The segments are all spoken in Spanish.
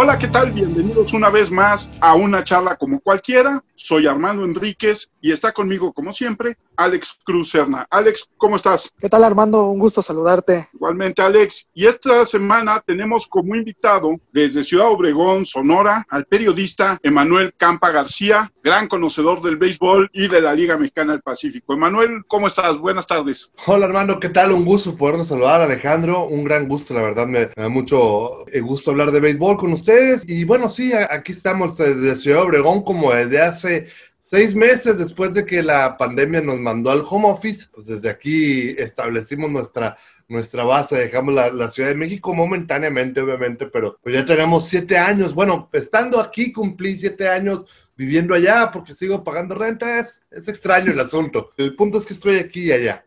Hola, ¿qué tal? Bienvenidos una vez más a una charla como cualquiera. Soy Armando Enríquez y está conmigo, como siempre, Alex Cruz Serna. Alex, ¿cómo estás? ¿Qué tal, Armando? Un gusto saludarte. Igualmente, Alex. Y esta semana tenemos como invitado desde Ciudad Obregón, Sonora, al periodista Emanuel Campa García, gran conocedor del béisbol y de la Liga Mexicana del Pacífico. Emanuel, ¿cómo estás? Buenas tardes. Hola, Armando. ¿Qué tal? Un gusto podernos saludar, Alejandro. Un gran gusto, la verdad. Me da mucho eh, gusto hablar de béisbol con usted y bueno, sí, aquí estamos desde Ciudad Obregón como desde hace seis meses después de que la pandemia nos mandó al home office, pues desde aquí establecimos nuestra, nuestra base, dejamos la, Ciudad de México momentáneamente, obviamente, pero pues ya tenemos siete años. Bueno, estando aquí cumplí siete años viviendo allá porque sigo pagando renta, es, es extraño el asunto. El punto es que estoy aquí y allá.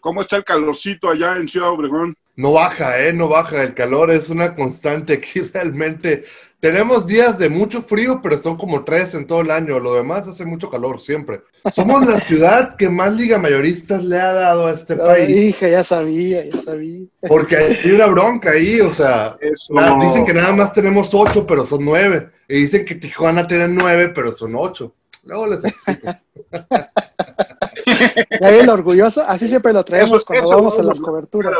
¿Cómo está el calorcito allá en Ciudad Obregón? No baja, ¿eh? No baja. El calor es una constante aquí realmente. Tenemos días de mucho frío, pero son como tres en todo el año. Lo demás hace mucho calor siempre. Somos la ciudad que más liga mayoristas le ha dado a este país. Hija, ya sabía, ya sabía. Porque hay una bronca ahí, o sea, dicen que nada más tenemos ocho, pero son nueve. Y dicen que Tijuana tiene nueve, pero son ocho. Luego les explico. el orgulloso, así siempre lo traemos cuando vamos a las coberturas.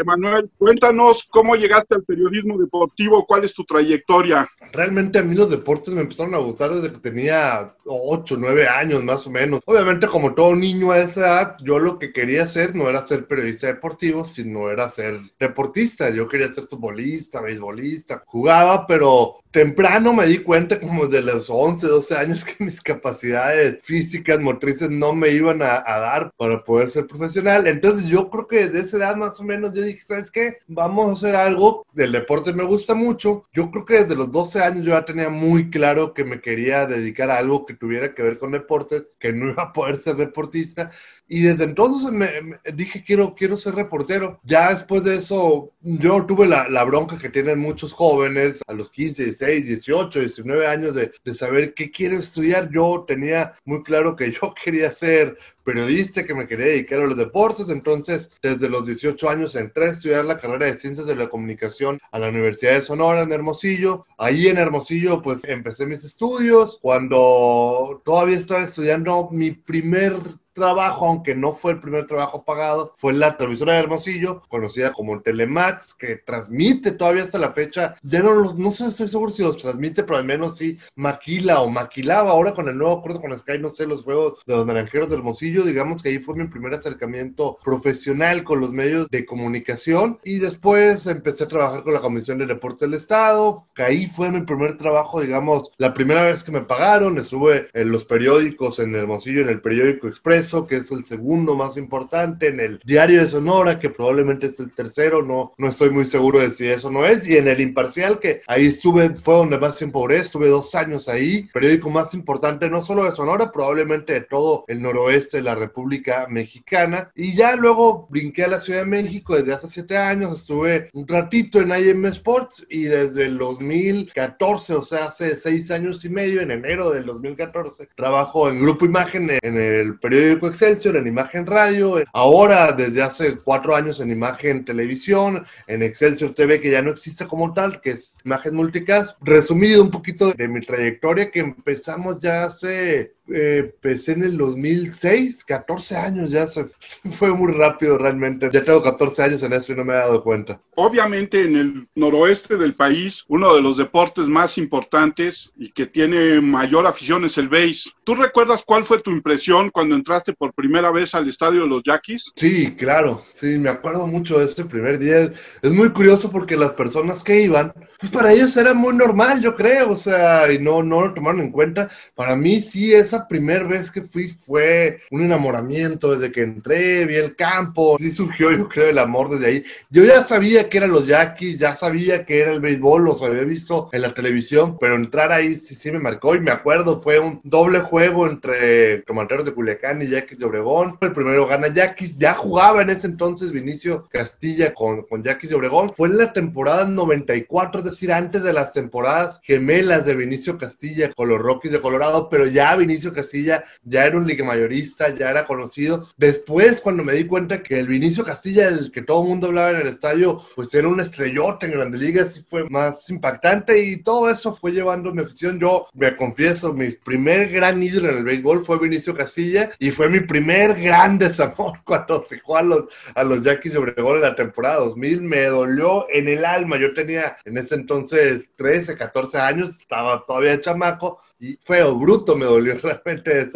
Emanuel, cuéntanos cómo llegaste al periodismo deportivo, cuál es tu trayectoria. Realmente a mí los deportes me empezaron a gustar desde que tenía 8, 9 años más o menos. Obviamente como todo niño a esa edad, yo lo que quería hacer no era ser periodista deportivo, sino era ser deportista. Yo quería ser futbolista, beisbolista, jugaba, pero temprano me di cuenta como de los 11, 12 años que mis capacidades físicas, motrices no me iban a, a dar para poder ser profesional. Entonces yo creo que desde esa edad más o menos yo dije, ¿sabes qué? Vamos a hacer algo. El deporte me gusta mucho. Yo creo que desde los 12 años yo ya tenía muy claro que me quería dedicar a algo que tuviera que ver con deportes, que no iba a poder ser deportista. Y desde entonces me, dije, quiero, quiero ser reportero. Ya después de eso, yo tuve la, la, bronca que tienen muchos jóvenes a los 15, 16, 18, 19 años de, de saber qué quiero estudiar. Yo tenía muy claro que yo quería ser periodista, que me quería dedicar a los deportes. Entonces, desde los 18 años entré a estudiar la carrera de Ciencias de la Comunicación a la Universidad de Sonora en Hermosillo. Ahí en Hermosillo, pues empecé mis estudios. Cuando todavía estaba estudiando mi primer trabajo, aunque no fue el primer trabajo pagado, fue la televisora de Hermosillo, conocida como Telemax, que transmite todavía hasta la fecha. Ya no no sé, estoy seguro si los transmite, pero al menos sí maquila o maquilaba. Ahora con el nuevo acuerdo con Sky, no sé, los juegos de los naranjeros de Hermosillo, digamos que ahí fue mi primer acercamiento profesional con los medios de comunicación. Y después empecé a trabajar con la Comisión de Deporte del Estado, que ahí fue mi primer trabajo, digamos, la primera vez que me pagaron. Estuve en los periódicos, en Hermosillo, en el periódico Express que es el segundo más importante, en el Diario de Sonora, que probablemente es el tercero, no, no estoy muy seguro de si eso no es, y en el Imparcial, que ahí estuve, fue donde más tiempo duré, estuve dos años ahí, periódico más importante no solo de Sonora, probablemente de todo el noroeste de la República Mexicana, y ya luego brinqué a la Ciudad de México desde hace siete años, estuve un ratito en IM Sports y desde el 2014, o sea, hace seis años y medio, en enero del 2014, trabajo en Grupo Imagen en el periódico Excelsior, en Imagen Radio, ahora desde hace cuatro años en Imagen Televisión, en Excelsior TV, que ya no existe como tal, que es Imagen Multicast. Resumido un poquito de mi trayectoria, que empezamos ya hace empecé en el 2006, 14 años ya se fue muy rápido realmente. Ya tengo 14 años en eso y no me he dado cuenta. Obviamente en el noroeste del país, uno de los deportes más importantes y que tiene mayor afición es el base. ¿Tú recuerdas cuál fue tu impresión cuando entraste por primera vez al estadio de los Yaquis? Sí, claro, sí, me acuerdo mucho de ese primer día. Es muy curioso porque las personas que iban, pues para ellos era muy normal, yo creo, o sea, y no, no lo tomaron en cuenta. Para mí sí, esa primera vez que fui fue un enamoramiento desde que entré, vi el campo, sí surgió yo creo el amor desde ahí. Yo ya sabía que eran los Yaquis, ya sabía que era el béisbol, los había visto en la televisión, pero entrar ahí sí, sí me marcó y me acuerdo, fue un doble juego entre Comanderos de Culiacán y Yaquis de Obregón. El primero gana Yaquis, ya jugaba en ese entonces Vinicio Castilla con, con Yaquis de Obregón. Fue en la temporada 94, es decir, antes de las temporadas gemelas de Vinicio Castilla con los Rockies de Colorado, pero ya Vinicio Vinicio Castilla ya era un liga mayorista, ya era conocido. Después, cuando me di cuenta que el Vinicio Castilla, el que todo el mundo hablaba en el estadio, pues era un estrellote en Grandes Ligas y fue más impactante y todo eso fue llevando mi afición. Yo me confieso, mi primer gran ídolo en el béisbol fue Vinicio Castilla y fue mi primer gran desamor cuando se jugó a los, a los Yankees Obregón en la temporada 2000. Me dolió en el alma. Yo tenía en ese entonces 13, 14 años, estaba todavía chamaco y fue bruto, me dolió realmente e,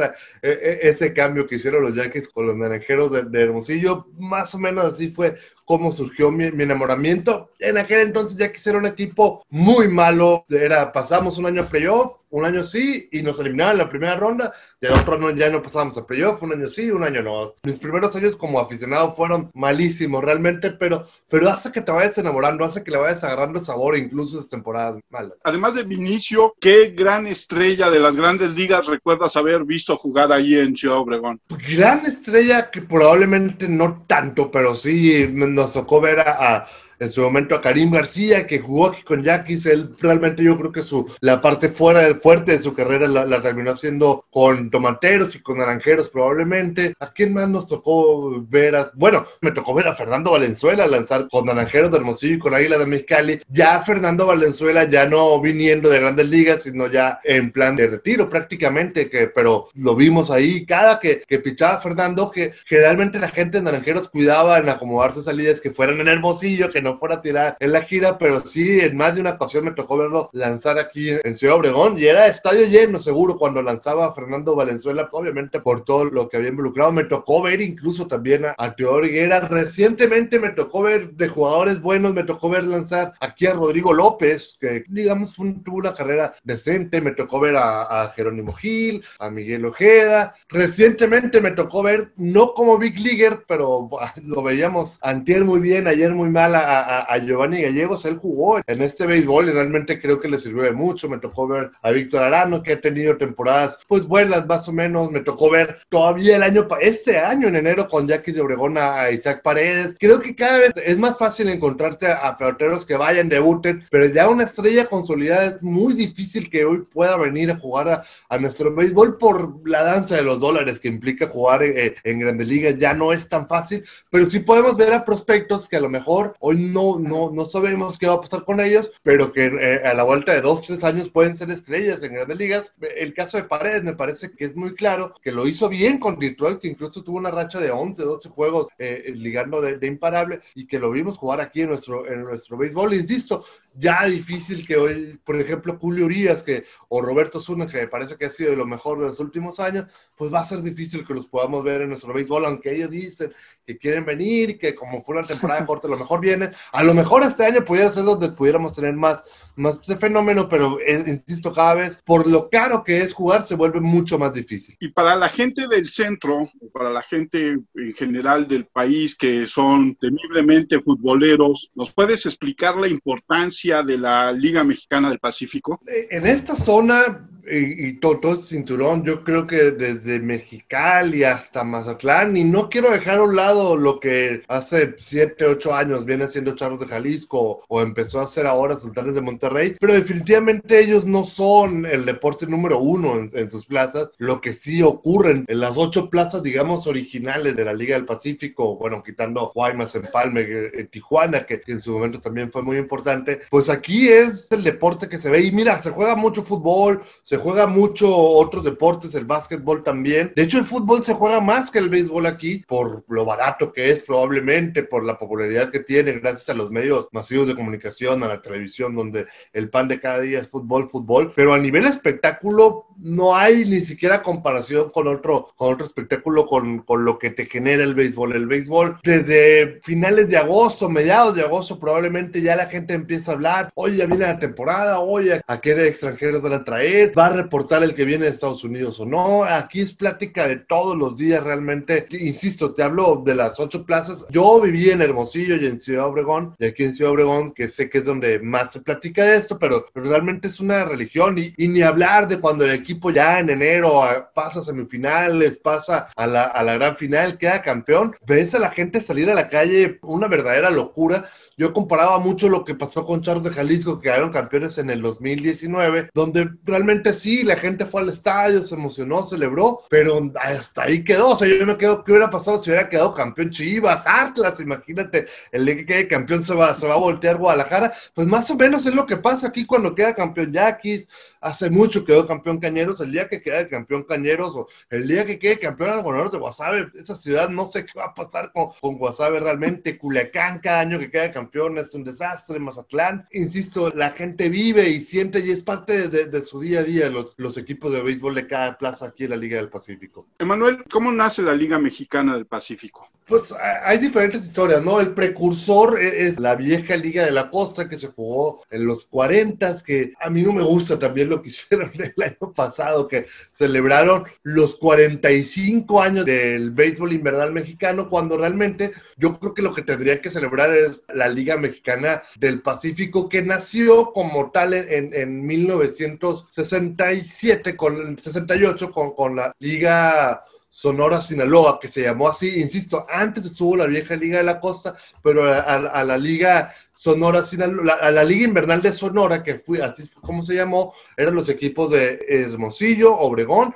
e, ese cambio que hicieron los Yankees con los naranjeros de, de Hermosillo. Más o menos así fue como surgió mi, mi, enamoramiento. En aquel entonces ya que era un equipo muy malo. Era, pasamos un año a playoff, un año sí, y nos eliminaban en la primera ronda, y el otro no, ya no pasábamos a playoff, un año sí, un año no. Mis primeros años como aficionado fueron malísimos realmente, pero, pero hace que te vayas enamorando, hace que le vayas agarrando sabor incluso esas temporadas malas. Además de Vinicio, ¿qué gran estrella de las grandes ligas recuerdas haber visto jugar ahí en Ciudad Obregón? Gran estrella que probablemente no tanto, pero sí nos tocó ver a, a en su momento a Karim García, que jugó aquí con Yaquis. Él realmente yo creo que su, la parte fuera del fuerte de su carrera la, terminó haciendo con tomateros y con naranjeros probablemente. ¿A quién más nos tocó ver? Bueno, me tocó ver a Fernando Valenzuela lanzar con naranjeros de Hermosillo y con Águila de Mexicali. Ya Fernando Valenzuela ya no viniendo de grandes ligas, sino ya en plan de retiro prácticamente, que, pero lo vimos ahí. Cada que, que pichaba Fernando, que generalmente la gente de naranjeros cuidaba en acomodar sus salidas que fueran en Hermosillo, que no fuera a tirar en la gira, pero sí, en más de una ocasión me tocó verlo lanzar aquí en Ciudad Obregón y era estadio lleno seguro cuando lanzaba Fernando Valenzuela, obviamente por todo lo que había involucrado. Me tocó ver incluso también a, a Teodoro Higuera. Recientemente me tocó ver de jugadores buenos, me tocó ver lanzar aquí a Rodrigo López, que digamos tuvo una carrera decente. Me tocó ver a, a Jerónimo Gil, a Miguel Ojeda. Recientemente me tocó ver, no como Big Leaguer, pero lo veíamos antier muy bien, ayer muy mal a, a, a, Giovanni Gallegos, él jugó en este béisbol y realmente creo que le sirvió de mucho. Me tocó ver a Víctor Arano, que ha tenido temporadas pues buenas más o menos. Me tocó ver todavía el año, este año en enero con Jackie de Obregón a Isaac Paredes. Creo que cada vez es más fácil encontrarte a peloteros que vayan, debuten, pero ya una estrella consolidada es muy difícil que hoy pueda venir a jugar a, a nuestro béisbol por la danza de los dólares que implica jugar en, en grandes ligas. Ya no es tan fácil, pero sí podemos ver a prospectos que a lo mejor hoy no, no, no sabemos qué va a pasar con ellos, pero que eh, a la vuelta de dos, tres años pueden ser estrellas en grandes ligas. El caso de Paredes me parece que es muy claro, que lo hizo bien con Detroit, que incluso tuvo una racha de 11, 12 juegos eh, ligando de, de, imparable y que lo vimos jugar aquí en nuestro, en nuestro béisbol. Insisto, ya difícil que hoy, por ejemplo, Julio Urias que, o Roberto Zuna, que me parece que ha sido de lo mejor de los últimos años, pues va a ser difícil que los podamos ver en nuestro béisbol, aunque ellos dicen que quieren venir, que como fue una temporada corta, a lo mejor vienen. A lo mejor este año pudiera ser donde pudiéramos tener más, más ese fenómeno, pero es, insisto, cada vez por lo caro que es jugar se vuelve mucho más difícil. Y para la gente del centro, para la gente en general del país que son temiblemente futboleros, ¿nos puedes explicar la importancia de la Liga Mexicana del Pacífico? En esta zona y, y todo, todo, el cinturón, yo creo que desde Mexicali hasta Mazatlán, y no quiero dejar a un lado lo que hace 7, 8 años viene siendo Charros de Jalisco o empezó a hacer ahora Sultanes de Monterrey, pero definitivamente ellos no son el deporte número uno en, en sus plazas, lo que sí ocurre en las ocho plazas, digamos, originales de la Liga del Pacífico, bueno, quitando Guaymas, Empalme, en Tijuana, que, que en su momento también fue muy importante, pues aquí es el deporte que se ve, y mira, se juega mucho fútbol, se se juega mucho otros deportes, el básquetbol también. De hecho, el fútbol se juega más que el béisbol aquí por lo barato que es probablemente, por la popularidad que tiene gracias a los medios masivos de comunicación, a la televisión, donde el pan de cada día es fútbol, fútbol. Pero a nivel espectáculo no hay ni siquiera comparación con otro, con otro espectáculo, con, con lo que te genera el béisbol. El béisbol, desde finales de agosto, mediados de agosto, probablemente ya la gente empieza a hablar, oye, ya viene la temporada, oye, ¿a qué extranjeros van a traer? Va a reportar el que viene de Estados Unidos o no. Aquí es plática de todos los días realmente. Insisto, te hablo de las ocho plazas. Yo viví en Hermosillo y en Ciudad Obregón, y aquí en Ciudad Obregón, que sé que es donde más se platica de esto, pero, pero realmente es una religión y, y, ni hablar de cuando el equipo ya en enero pasa a semifinales, pasa a la, a la gran final, queda campeón. Ves a la gente salir a la calle, una verdadera locura. Yo comparaba mucho lo que pasó con Charles de Jalisco, que quedaron campeones en el 2019, donde realmente sí, la gente fue al estadio, se emocionó, celebró, pero hasta ahí quedó. O sea, yo me quedo, ¿qué hubiera pasado si hubiera quedado campeón Chivas, Atlas? Imagínate, el día que quede campeón se va, se va a voltear Guadalajara. Pues más o menos es lo que pasa aquí cuando queda campeón Yaquis. Hace mucho quedó campeón Cañeros. El día que queda campeón Cañeros o el día que quede campeón Algodonero de Guasave, esa ciudad no sé qué va a pasar con, con Guasave realmente. Culiacán, cada año que queda campeón es un desastre. Mazatlán, insisto, la gente vive y siente y es parte de, su día a día los, los equipos de béisbol de cada plaza aquí en la Liga del Pacífico. Emanuel, ¿cómo nace la Liga Mexicana del Pacífico? Pues hay diferentes historias, ¿no? El precursor e, es la vieja Liga de la Costa que se jugó en los 40, que a mí no me gusta también lo que hicieron el año pasado, que celebraron los 45 años del béisbol invernal mexicano, cuando realmente yo creo que lo que tendría que celebrar es la Liga Mexicana del Pacífico, que nació como tal en, en 1967, con 68, con, con la Liga Sonora Sinaloa, que se llamó así, insisto, antes estuvo la vieja Liga de la Costa, pero a, la Liga Sonora Sinaloa, a la Liga Invernal de Sonora, que fue así como se llamó, eran los equipos de Hermosillo, Obregón,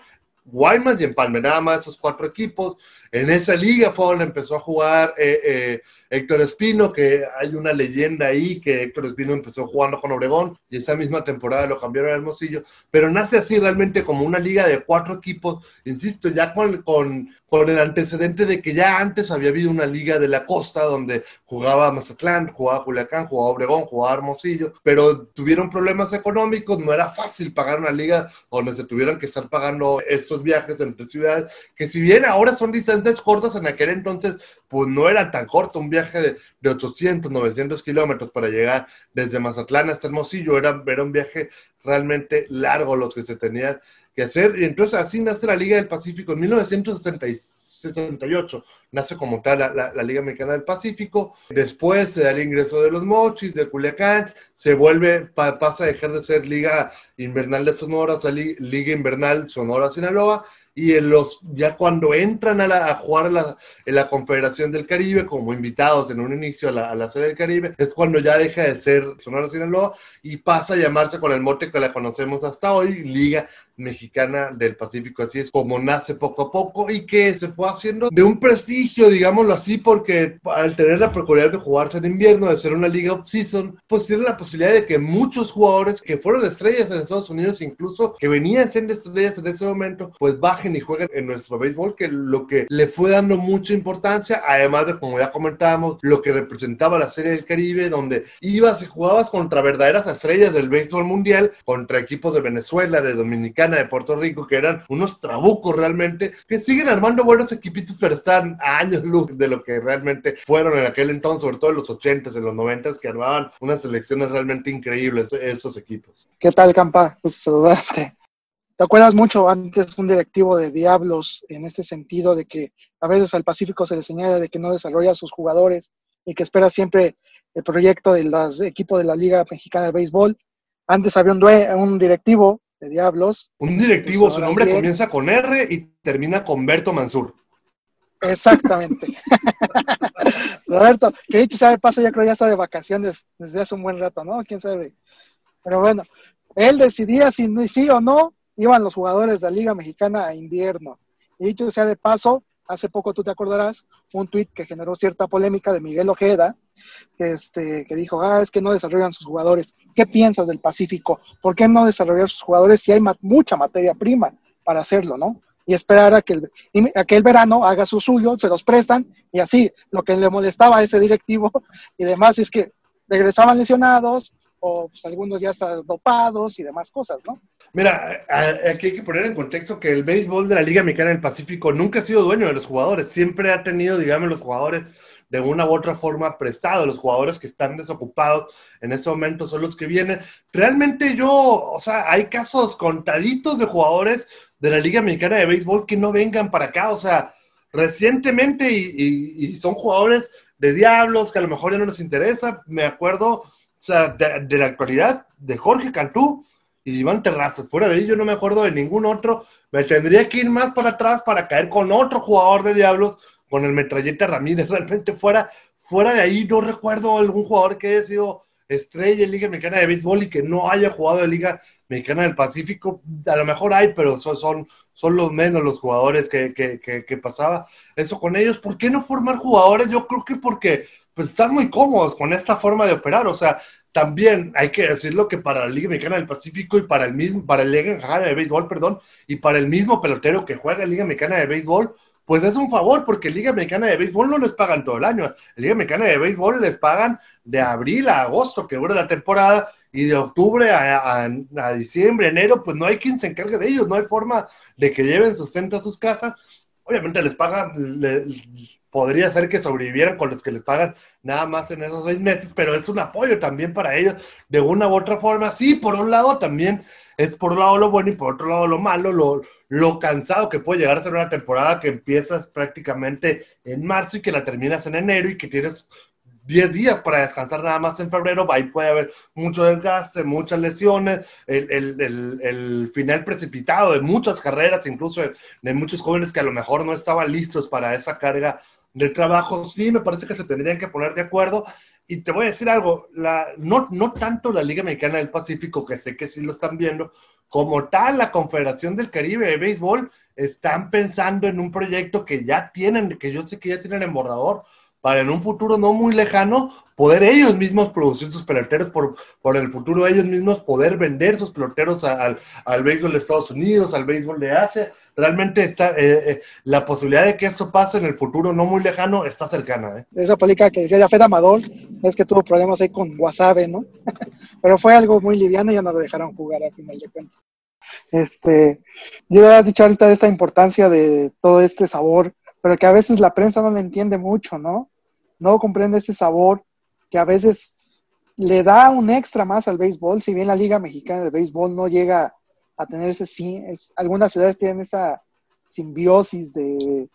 Guaymas y nada más esos cuatro equipos. En esa liga fue donde empezó a jugar eh, eh, Héctor Espino, que hay una leyenda ahí que Héctor Espino empezó jugando con Obregón y esa misma temporada lo cambiaron a Hermosillo, pero nace así realmente como una liga de cuatro equipos, insisto, ya con, con el antecedente de que ya antes había habido una liga de la costa donde jugaba Mazatlán, jugaba Culiacán, jugaba Obregón, jugaba Hermosillo, pero tuvieron problemas económicos, no era fácil pagar una liga donde se tuvieran que estar pagando estos viajes entre ciudades, que si bien ahora son distancias cortas, en aquel entonces pues no era tan corto, un viaje de, de 800, 900 kilómetros para llegar desde Mazatlán hasta Hermosillo, era, era un viaje realmente largo los que se tenían hacer, y entonces así nace la Liga del Pacífico. En 1968, nace como tal la, la, Liga Mexicana del Pacífico, después se da el ingreso de los Mochis, de Culiacán, se vuelve, pasa a dejar de ser Liga Invernal de Sonora, a Liga Invernal Sonora-Sinaloa, y en los, ya cuando entran a, la, jugar la, en la Confederación del Caribe como invitados en un inicio a la, a la Serie del Caribe, es cuando ya deja de ser Sonora Sinaloa y pasa a llamarse con el mote que la conocemos hasta hoy, Liga Mexicana del Pacífico. Así es como nace poco a poco y que se fue haciendo de un prestigio, digámoslo así, porque al tener la peculiaridad de jugarse en invierno, de ser una liga off-season, pues tiene la posibilidad de que muchos jugadores que fueron estrellas en Estados Unidos, incluso que venían siendo estrellas en ese momento, pues bajen y jueguen en nuestro béisbol, que lo que le fue dando mucha importancia, además de, como ya comentábamos, lo que representaba la Serie del Caribe, donde ibas y jugabas contra verdaderas estrellas del béisbol mundial, contra equipos de Venezuela, de Dominicana, de Puerto Rico, que eran unos trabucos realmente, que siguen armando buenos equipitos, pero están a años luz de lo que realmente fueron en aquel entonces, sobre todo en los 80s, en los 90s, que armaban unas selecciones realmente increíbles esos equipos. ¿Qué tal, Campa? Pues saludarte. ¿Te acuerdas mucho antes un directivo de Diablos en este sentido de que a veces al Pacífico se le señala de que no desarrolla a sus jugadores y que espera siempre el proyecto del equipo de la Liga Mexicana de Béisbol? Antes había un, un directivo de Diablos. Un directivo, su nombre comienza con R y termina con Berto Mansur. Exactamente. Roberto, que dicho sabe paso, ya creo ya está de vacaciones desde hace un buen rato, ¿no? ¿Quién sabe? Pero bueno, él decidía si sí o no iban los jugadores de la Liga Mexicana a invierno. Y dicho sea de paso, hace poco tú te acordarás, un tuit que generó cierta polémica de Miguel Ojeda, este, que dijo, ah, es que no desarrollan sus jugadores. ¿Qué piensas del Pacífico? ¿Por qué no desarrollar sus jugadores si hay mucha materia prima para hacerlo, no? Y esperar a que, el, a que el verano haga su suyo, se los prestan, y así, lo que le molestaba a ese directivo y demás es que regresaban lesionados, o pues, algunos ya están dopados y demás cosas, ¿no? Mira, aquí hay que poner en contexto que el béisbol de la Liga Mexicana del Pacífico nunca ha sido dueño de los jugadores, siempre ha tenido, digamos, los jugadores de una u otra forma prestado, los jugadores que están desocupados en ese momento son los que vienen. Realmente yo, o sea, hay casos contaditos de jugadores de la Liga Mexicana de Béisbol que no vengan para acá, o sea, recientemente y, son jugadores de Diablos que a lo mejor ya no les interesa, me acuerdo, o sea, de, la actualidad, de Jorge Cantú, y Iván Terrazas. Fuera de ahí yo no me acuerdo de ningún otro. Me tendría que ir más para atrás para caer con otro jugador de Diablos, con el Metralleta Ramírez. Realmente fuera, fuera de ahí no recuerdo algún jugador que haya sido estrella en Liga Mexicana de Béisbol y que no haya jugado en Liga Mexicana del Pacífico. A lo mejor hay, pero son, son, son los menos los jugadores que, que, que, pasaba eso con ellos. ¿Por qué no formar jugadores? Yo creo que porque pues, están muy cómodos con esta forma de operar. O sea, también hay que decirlo que para la Liga Mexicana del Pacífico y para el mismo, para la Liga Mexicana de Béisbol, perdón, y para el mismo pelotero que juega en Liga Mexicana de Béisbol, pues es un favor, porque Liga Mexicana de Béisbol no les pagan todo el año. Liga Mexicana de Béisbol les pagan de abril a agosto, que dura la temporada, y de octubre a, diciembre, enero, pues no hay quien se encargue de ellos, no hay forma de que lleven sustento a sus casas. Obviamente les pagan, podría ser que sobrevivieran con los que les pagan nada más en esos seis meses, pero es un apoyo también para ellos de una u otra forma. Sí, por un lado también es por un lado lo bueno y por otro lado lo malo, lo, lo cansado que puede llegar a ser una temporada que empiezas prácticamente en marzo y que la terminas en enero y que tienes 10 días para descansar nada más en febrero, ahí puede haber mucho desgaste, muchas lesiones, el, el, el, final precipitado de muchas carreras, incluso de, muchos jóvenes que a lo mejor no estaban listos para esa carga de trabajo. Sí, me parece que se tendrían que poner de acuerdo. Y te voy a decir algo, la, no, no tanto la Liga Mexicana del Pacífico, que sé que sí lo están viendo, como tal, la Confederación del Caribe de Béisbol están pensando en un proyecto que ya tienen, que yo sé que ya tienen en borrador, para en un futuro no muy lejano poder ellos mismos producir sus peloteros, por, por el futuro ellos mismos poder vender sus peloteros al, al béisbol de Estados Unidos, al béisbol de Asia. Realmente está, eh, eh, la posibilidad de que eso pase en el futuro no muy lejano está cercana. ¿eh? Esa película que decía Fed Amador es que tuvo problemas ahí con Wasabe, ¿no? Pero fue algo muy liviano y ya no lo dejaron jugar al final de cuentas. Este, yo he dicho ahorita de esta importancia de todo este sabor pero que a veces la prensa no le entiende mucho, ¿no? No comprende ese sabor que a veces le da un extra más al béisbol, si bien la Liga Mexicana de Béisbol no llega a tener ese sí, es, algunas ciudades tienen esa simbiosis de,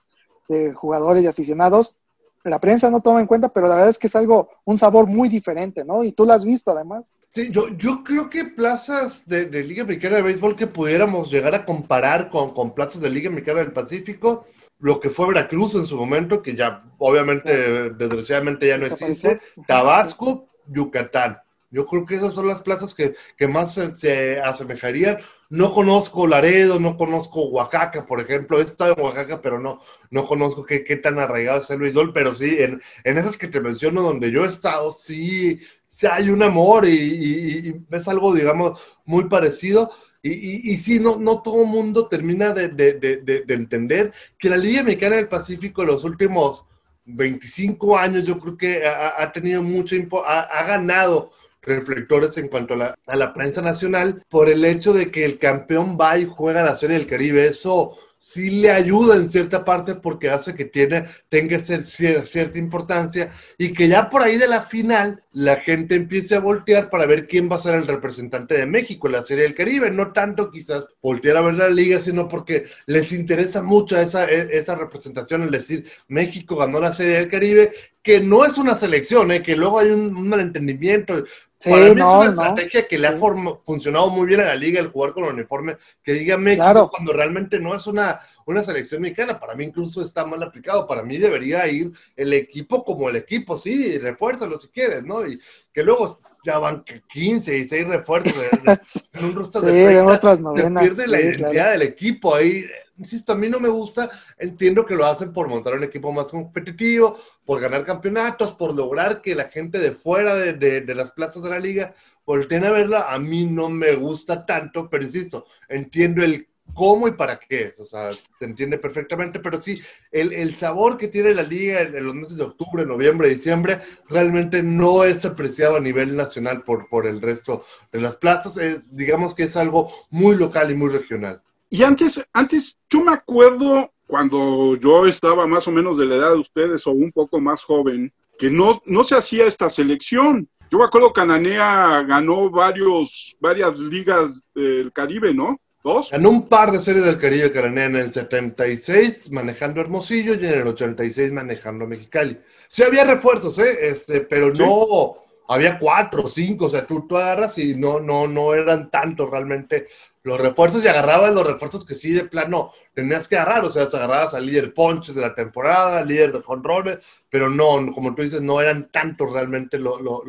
de jugadores y aficionados, la prensa no toma en cuenta, pero la verdad es que es algo, un sabor muy diferente, ¿no? Y tú lo has visto además. Sí, yo, yo creo que plazas de, Liga Mexicana de Béisbol que pudiéramos llegar a comparar con, con plazas de Liga Mexicana del Pacífico, lo que fue Veracruz en su momento, que ya obviamente, desgraciadamente ya no existe, Tabasco, Yucatán. Yo creo que esas son las plazas que, que más se, asemejarían. No conozco Laredo, no conozco Oaxaca, por ejemplo. He estado en Oaxaca, pero no, no conozco qué, qué tan arraigado es el béisbol. Pero sí, en, en, esas que te menciono, donde yo he estado, sí, sí hay un amor y, y, y es algo, digamos, muy parecido. Y, sí, no, no todo mundo termina de, de, de, de, entender que la Liga Mexicana del Pacífico en los últimos 25 años yo creo que ha, ha tenido mucho, ha, ha, ganado reflectores en cuanto a la, a la, prensa nacional por el hecho de que el campeón va y juega la Serie del Caribe. Eso sí le ayuda en cierta parte porque hace que tiene, tenga cierta importancia y que ya por ahí de la final la gente empiece a voltear para ver quién va a ser el representante de México en la Serie del Caribe. No tanto quizás voltear a ver la liga, sino porque les interesa mucho esa, e, esa representación, es decir, México ganó la Serie del Caribe, que no es una selección, ¿eh? que luego hay un, un malentendimiento. Para mí es una estrategia que le ha funcionado muy bien a la liga el jugar con el uniforme que diga México cuando realmente no es una, una selección mexicana. Para mí incluso está mal aplicado. Para mí debería ir el equipo como el equipo, sí, refuérzalo si quieres, ¿no? Y que luego ya van 15 y 6 refuerzos en un rostro de, otras novenas, pierde la identidad del equipo ahí. Insisto, a mí no me gusta, entiendo que lo hacen por montar un equipo más competitivo, por ganar campeonatos, por lograr que la gente de fuera de, de, las plazas de la liga volteen a verla, a mí no me gusta tanto, pero insisto, entiendo el cómo y para qué, o sea, se entiende perfectamente, pero sí, el, sabor que tiene la liga en, los meses de octubre, noviembre, diciembre, realmente no es apreciado a nivel nacional por, por el resto de las plazas, es, digamos que es algo muy local y muy regional. Y antes, antes, yo me acuerdo cuando yo estaba más o menos de la edad de ustedes o un poco más joven, que no, no se hacía esta selección. Yo me acuerdo que Cananea ganó varios, varias ligas del Caribe, ¿no? ¿Dos? Ganó un par de series del Caribe Cananea en el 76 manejando Hermosillo y en el 86 manejando Mexicali. Sí había refuerzos, ¿eh? Este, pero no había cuatro o cinco, o sea, tú, tú agarras y no, no, no eran tantos realmente los refuerzos y agarrabas los refuerzos que sí de plano tenías que agarrar, o sea, agarrabas al líder ponches de la temporada, al líder de jonrones, pero no, como tú dices, no eran tantos realmente los, los,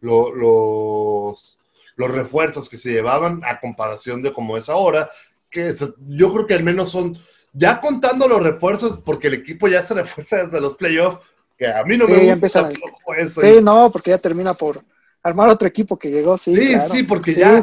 los, los refuerzos que se llevaban a comparación de cómo es ahora, que yo creo que al menos son, ya contando los refuerzos, porque el equipo ya se refuerza desde los playoffs, que a mí no me gusta eso. Sí, no, porque ya termina por armar otro equipo que llegó, sí. Sí, sí, porque ya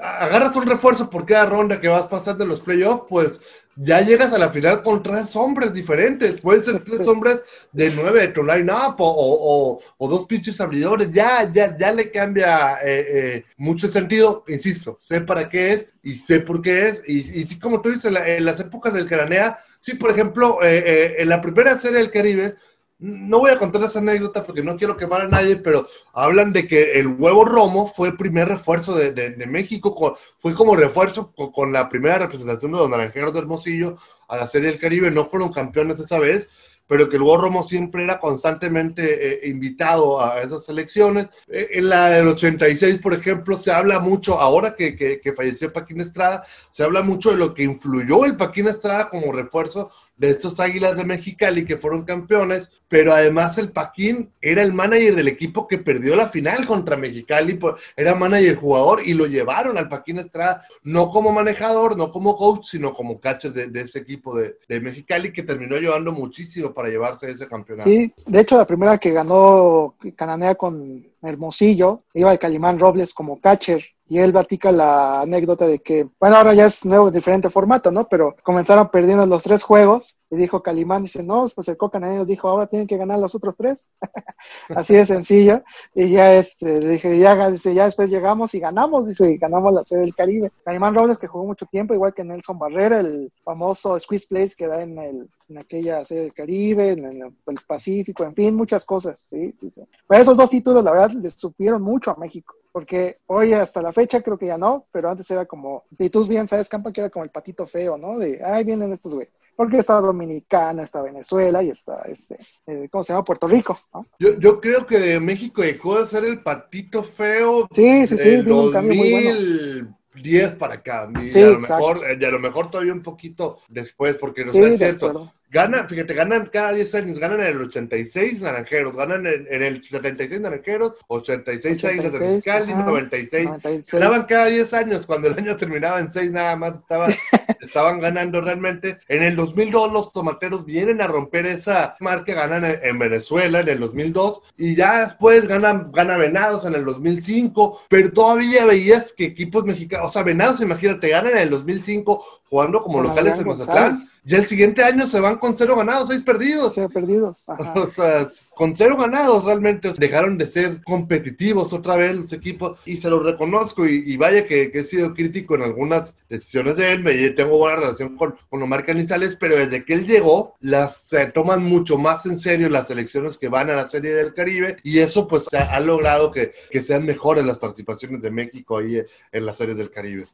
agarras un refuerzo por cada ronda que vas pasando en los playoffs, pues ya llegas a la final con tres hombres diferentes. Pueden ser tres hombres de nueve de tu line-up o, dos pitchers abridores. Ya, ya, ya le cambia eh, eh, mucho el sentido. Insisto, sé para qué es y sé por qué es. Y, y sí, como tú dices, en, las épocas del Caranea, sí, por ejemplo, eh, en la primera serie del Caribe, no voy a contar esa anécdota porque no quiero quemar a nadie, pero hablan de que el huevo romo fue el primer refuerzo de, México, fue como refuerzo con, la primera representación de los Naranjeros de Hermosillo a la Serie del Caribe, no fueron campeones esa vez, pero que el huevo romo siempre era constantemente eh, invitado a esas elecciones. Eh, en la del 86, por ejemplo, se habla mucho, ahora que, que, que falleció Paquín Estrada, se habla mucho de lo que influyó el Paquín Estrada como refuerzo de estos Águilas de Mexicali que fueron campeones, pero además el Paquín era el manager del equipo que perdió la final contra Mexicali, era manager jugador y lo llevaron al Paquín Estrada, no como manejador, no como coach, sino como catcher de, ese equipo de, de, Mexicali que terminó llevando muchísimo para llevarse ese campeonato. Sí, de hecho la primera que ganó Cananea con Hermosillo, iba el Calimán Robles como catcher y él platica la anécdota de que, bueno, ahora ya es nuevo, diferente formato, ¿no? Pero comenzaron perdiendo los tres juegos y dijo Calimán, dice, no, se acercó Canadiense, dijo, ahora tienen que ganar los otros tres. Así de sencillo. Y ya este, dije, ya, dice, ya después llegamos y ganamos, dice, ganamos la sede del Caribe. Calimán Robles, que jugó mucho tiempo, igual que Nelson Barrera, el famoso Squeeze Place que da en el en aquella sede del Caribe, en el, Pacífico, en fin, muchas cosas, sí, sí, sí. Pero esos dos títulos, la verdad, les supieron mucho a México porque hoy hasta la fecha creo que ya no, pero antes era como, y tú bien sabes, Campa, que era como el patito feo, ¿no? De, ay, vienen estos güey. Porque está Dominicana, está Venezuela y está, este, eh, ¿cómo se llama? Puerto Rico, ¿no? Yo, yo creo que de México dejó de ser el patito feo. Sí, sí, sí, vino un cambio muy bueno 10 para acá. Y, a lo mejor, y a lo mejor todavía un poquito después, porque no es cierto. Ganan, fíjate, ganan cada 10 años, ganan en el 86 Naranjeros, ganan en, el 76 Naranjeros, 86 Águilas de Mexicali, 96. 96. Ganaban cada 10 años, cuando el año terminaba en 6 nada más, estaban, estaban ganando realmente. En el 2002 los tomateros vienen a romper esa marca, ganan en, Venezuela en el 2002 y ya después ganan, ganan Venados en el 2005, pero todavía veías que equipos mexicanos, o sea, Venados, imagínate, ganan en el 2005 jugando como locales en Mazatlán, y el siguiente año se van con cero ganados, seis perdidos. Cero perdidos. O sea, con cero ganados realmente dejaron de ser competitivos otra vez los equipos y se lo reconozco y, vaya que, he sido crítico en algunas decisiones de él, me, tengo buena relación con, con Omar Canizales, pero desde que él llegó las se toman mucho más en serio las elecciones que van a la Serie del Caribe y eso pues ha, ha logrado que, que sean mejores las participaciones de México ahí en las series del Caribe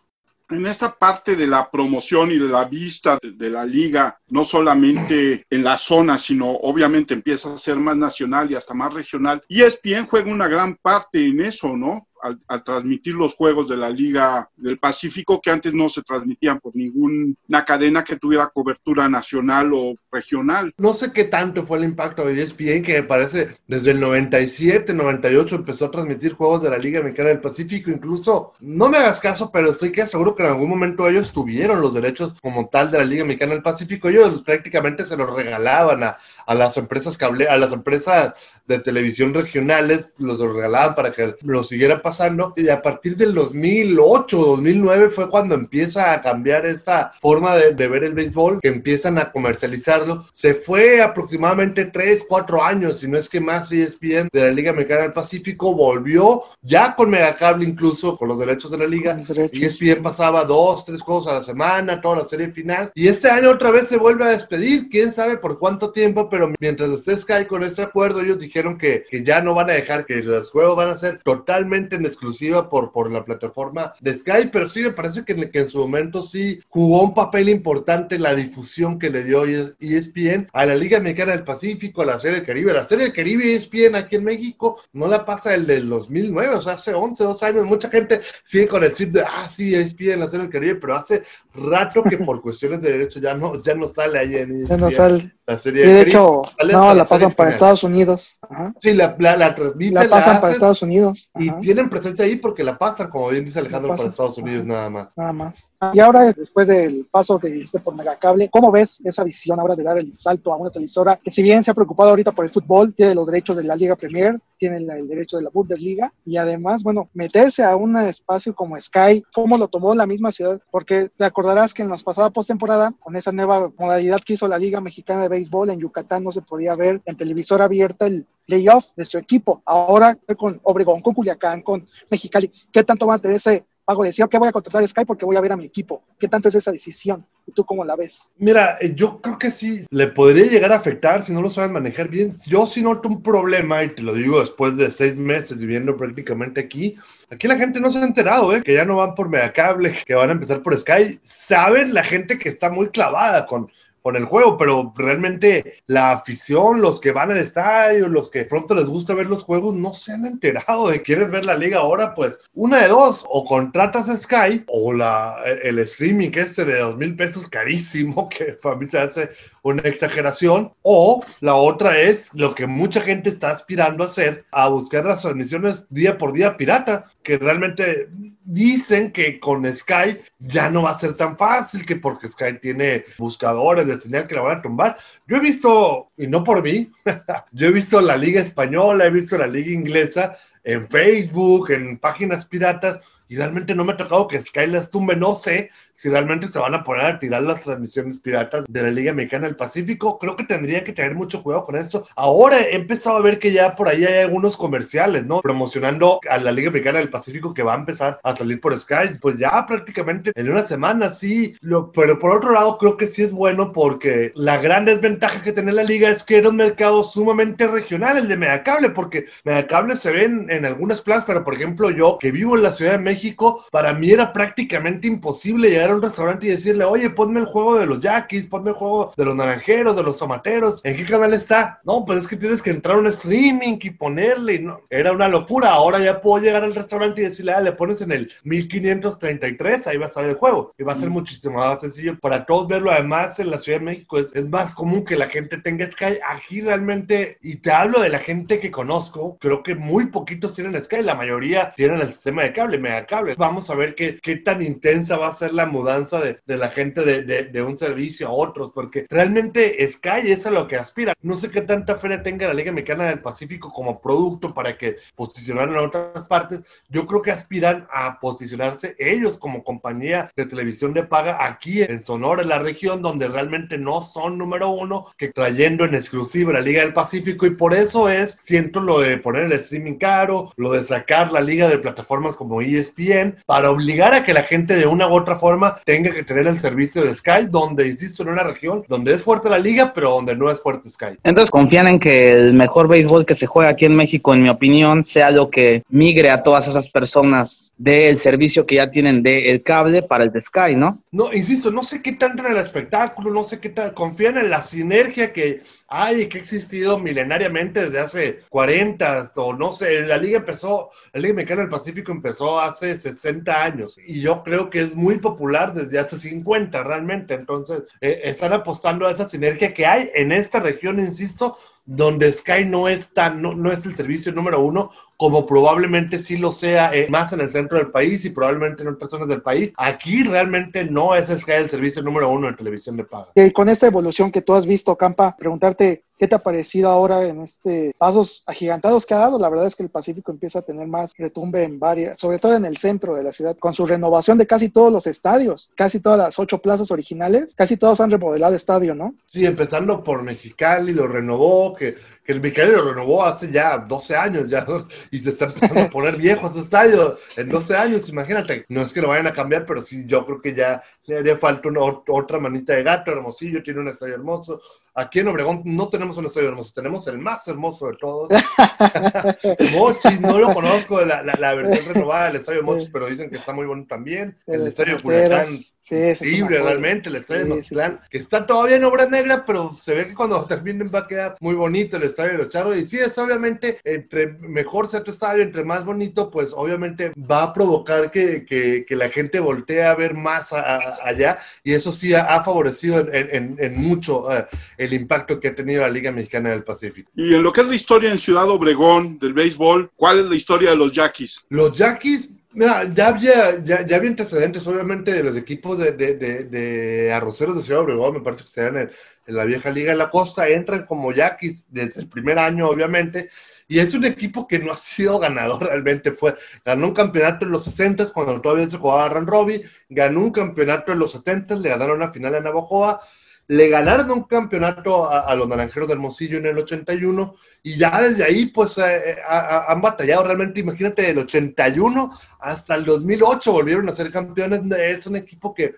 en esta parte de la promoción y de la vista de, la liga, no solamente en la zona, sino obviamente empieza a ser más nacional y hasta más regional. Y ESPN juega una gran parte en eso, ¿no? Al, transmitir los juegos de la Liga del Pacífico que antes no se transmitían por ninguna cadena que tuviera cobertura nacional o regional. No sé qué tanto fue el impacto de ESPN, que me parece desde el 97, 98 empezó a transmitir juegos de la Liga Mexicana del Pacífico. Incluso, no me hagas caso, pero estoy que seguro que en algún momento ellos tuvieron los derechos como tal de la Liga Mexicana del Pacífico. Ellos prácticamente se los regalaban a, a las empresas cable, a las empresas de televisión regionales, los regalaban para que lo siguieran pasando. Y a partir del 2008, 2009 fue cuando empieza a cambiar esta forma de, ver el béisbol, que empiezan a comercializarlo. Se fue aproximadamente 3, 4 años, si no es que más ESPN de la Liga Mexicana del Pacífico volvió ya con Megacable incluso, con los derechos de la liga. Y ESPN pasaba dos, tres juegos a la semana, toda la serie final. Y este año otra vez se vuelve a despedir, quién sabe por cuánto tiempo, pero mientras esté Sky con ese acuerdo, ellos dijeron que, que ya no van a dejar que los juegos van a ser totalmente en exclusiva por, por la plataforma de Sky, pero sí me parece que, en su momento sí jugó un papel importante la difusión que le dio ESPN a la Liga Mexicana del Pacífico, a la Serie del Caribe. La Serie del Caribe ESPN aquí en México no la pasa el del 2009, o sea, hace 11, 12 años. Mucha gente sigue con el chip de, ah, sí, ESPN, la Serie del Caribe, pero hace rato que por cuestiones de derecho ya no, ya no sale ahí en Ya no sale. la Sí, serie de de hecho, no, la pasan para final. Estados Unidos. Ajá. Sí, la, la, la transmiten, La la, pasan para Estados Unidos. y tienen presencia ahí porque la pasan, como bien dice Alejandro, para Estados Unidos ajá. nada más. Nada más. Y ahora, después del paso que hiciste por Megacable, ¿cómo ves esa visión ahora de dar el salto a una televisora que si bien se ha preocupado ahorita por el fútbol, tiene los derechos de la Liga Premier, tiene el derecho de la Bundesliga y además, bueno, meterse a un espacio como Sky, ¿cómo lo tomó la misma ciudad? Porque te que en la pasada postemporada, con esa nueva modalidad que hizo la Liga Mexicana de Béisbol, en Yucatán no se podía ver en televisora abierta el playoff de su equipo. Ahora con Obregón, con Culiacán, con Mexicali, ¿qué tanto van a tener ese pago de decir, ok, voy a contratar Sky porque voy a ver a mi equipo? ¿Qué tanto es esa decisión? ¿Y tú cómo la ves? Mira, eh, yo creo que sí le podría llegar a afectar si no lo saben manejar bien. Yo sí noto un problema, y te lo digo después de seis meses viviendo prácticamente aquí. Aquí la gente no se ha enterado, ¿eh? que ya no van por Megacable, que van a empezar por Sky. Saben la gente que está muy clavada con, con el juego, pero realmente la afición, los que van al estadio, los que pronto les gusta ver los juegos, no se han enterado de quieres ver la liga ahora, pues una de dos, o contratas a Sky o la, el streaming este de dos mil pesos carísimo, que para mí se hace una exageración, o la otra es lo que mucha gente está aspirando a hacer, a buscar las transmisiones día por día pirata, que realmente dicen que con Sky ya no va a ser tan fácil, que porque Sky tiene buscadores de señal que la van a tumbar. Yo he visto, y no por mí, yo he visto la liga española, he visto la liga inglesa en Facebook, en páginas piratas, y realmente no me ha tocado que Sky las tumbe. No sé si realmente se van a poner a tirar las transmisiones piratas de la Liga Mexicana del Pacífico. Creo que tendrían que tener mucho cuidado con esto. Ahora he empezado a ver que ya por ahí hay algunos comerciales, ¿no? Promocionando a la Liga Mexicana del Pacífico que va a empezar a salir por Sky. Pues ya prácticamente en una semana, sí. Lo, pero por otro lado, creo que sí es bueno porque la gran desventaja que tiene la liga es que era un mercado sumamente regional, el de Megacable, porque Megacable se ven en algunas plazas, pero por ejemplo yo que vivo en la Ciudad de México, para mí era prácticamente imposible llegar a un restaurante y decirle, oye, ponme el juego de los yaquis, ponme el juego de los naranjeros, de los tomateros, ¿en qué canal está? No, pues es que tienes que entrar a un streaming y ponerle, y no, era una locura, ahora ya puedo llegar al restaurante y decirle, ah, le pones en el 1533, ahí va a estar el juego, y va a ser muchísimo más sencillo. Para todos verlo, además en la Ciudad de México es, es más común que la gente tenga. Sky, aquí realmente, y te hablo de la gente que conozco, creo que muy poquitos tienen Sky, la mayoría tienen el sistema de cable, mega cable. Vamos a ver qué, qué tan intensa va a ser la mudanza de, de la gente de, de, de, un servicio a otros, porque realmente Sky es a lo que aspira. No sé qué tanta fe tenga la Liga Mexicana del Pacífico como producto para que posicionaran en otras partes. Yo creo que aspiran a posicionarse ellos como compañía de televisión de paga aquí en Sonora, en la región donde realmente no son número uno, que trayendo en exclusiva la Liga del Pacífico y por eso es, siento lo de poner el streaming caro, lo de sacar la liga de plataformas como ESPN, para obligar a que la gente de una u otra forma tenga que tener el servicio de Sky, donde, insisto, en una región donde es fuerte la liga, pero donde no es fuerte Sky. Entonces confían en que el mejor béisbol que se juega aquí en México, en mi opinión, sea lo que migre a todas esas personas del servicio que ya tienen del cable para el de Sky, ¿no? No, insisto, no sé qué tanto en el espectáculo, no sé qué tal, confían en la sinergia que hay, que ha existido milenariamente desde hace 40 o no sé, la liga empezó, la Liga Mexicana del Pacífico empezó hace 60 años y yo creo que es muy popular desde hace 50 realmente, entonces eh, están apostando a esa sinergia que hay en esta región, insisto, donde Sky no es no, no, es el servicio número uno, como probablemente sí lo sea eh, más en el centro del país y probablemente en otras zonas del país. Aquí realmente no es Sky el servicio número uno en televisión de paga. Y con esta evolución que tú has visto, Campa, preguntarte qué te ha parecido ahora en este pasos agigantados que ha dado. La verdad es que el Pacífico empieza a tener más retumbe en varias, sobre todo en el centro de la ciudad, con su renovación de casi todos los estadios, casi todas las ocho plazas originales, casi todos han remodelado estadio, ¿no? Sí, empezando por Mexicali, lo renovó, que, el Mexicali lo renovó hace ya 12 años ya, y se está empezando a poner viejo ese estadio en 12 años, imagínate. No es que lo vayan a cambiar, pero sí, yo creo que ya le haría falta una, otra manita de gato, Hermosillo tiene un estadio hermoso. Aquí en Obregón no tenemos un estadio hermoso, tenemos el más hermoso de todos. Mochis, no lo conozco, la, la, la, versión renovada del estadio Mochis, pero dicen que está muy bueno también. El, el estadio Culiacán increíble realmente el estadio de Mazatlán, que está todavía en obra negra, pero se ve que cuando terminen va a quedar muy bonito el estadio de los Charros. Y sí, es obviamente, entre mejor sea tu estadio, entre más bonito, pues obviamente va a provocar que, que, la gente voltee a ver más allá. Y eso sí ha, favorecido en, en, mucho eh, el impacto que ha tenido la Liga Mexicana del Pacífico. Y en lo que es la historia en Ciudad Obregón del béisbol, ¿cuál es la historia de los Yaquis? Los Yaquis Mira, ya había, ya, había antecedentes, obviamente, de los equipos de, de, de, arroceros de Ciudad Obregón, me parece que se en, en, la vieja Liga de la Costa, entran como yaquis desde el primer año, obviamente, y es un equipo que no ha sido ganador realmente, fue, ganó un campeonato en los 60 cuando todavía se jugaba Ran Robbie, ganó un campeonato en los 70 le ganaron una final a Navajoa, le ganaron un campeonato a, los Naranjeros de Hermosillo en el 81 y ya desde ahí pues eh, eh, han batallado realmente, imagínate, del 81 hasta el 2008 volvieron a ser campeones, es un equipo que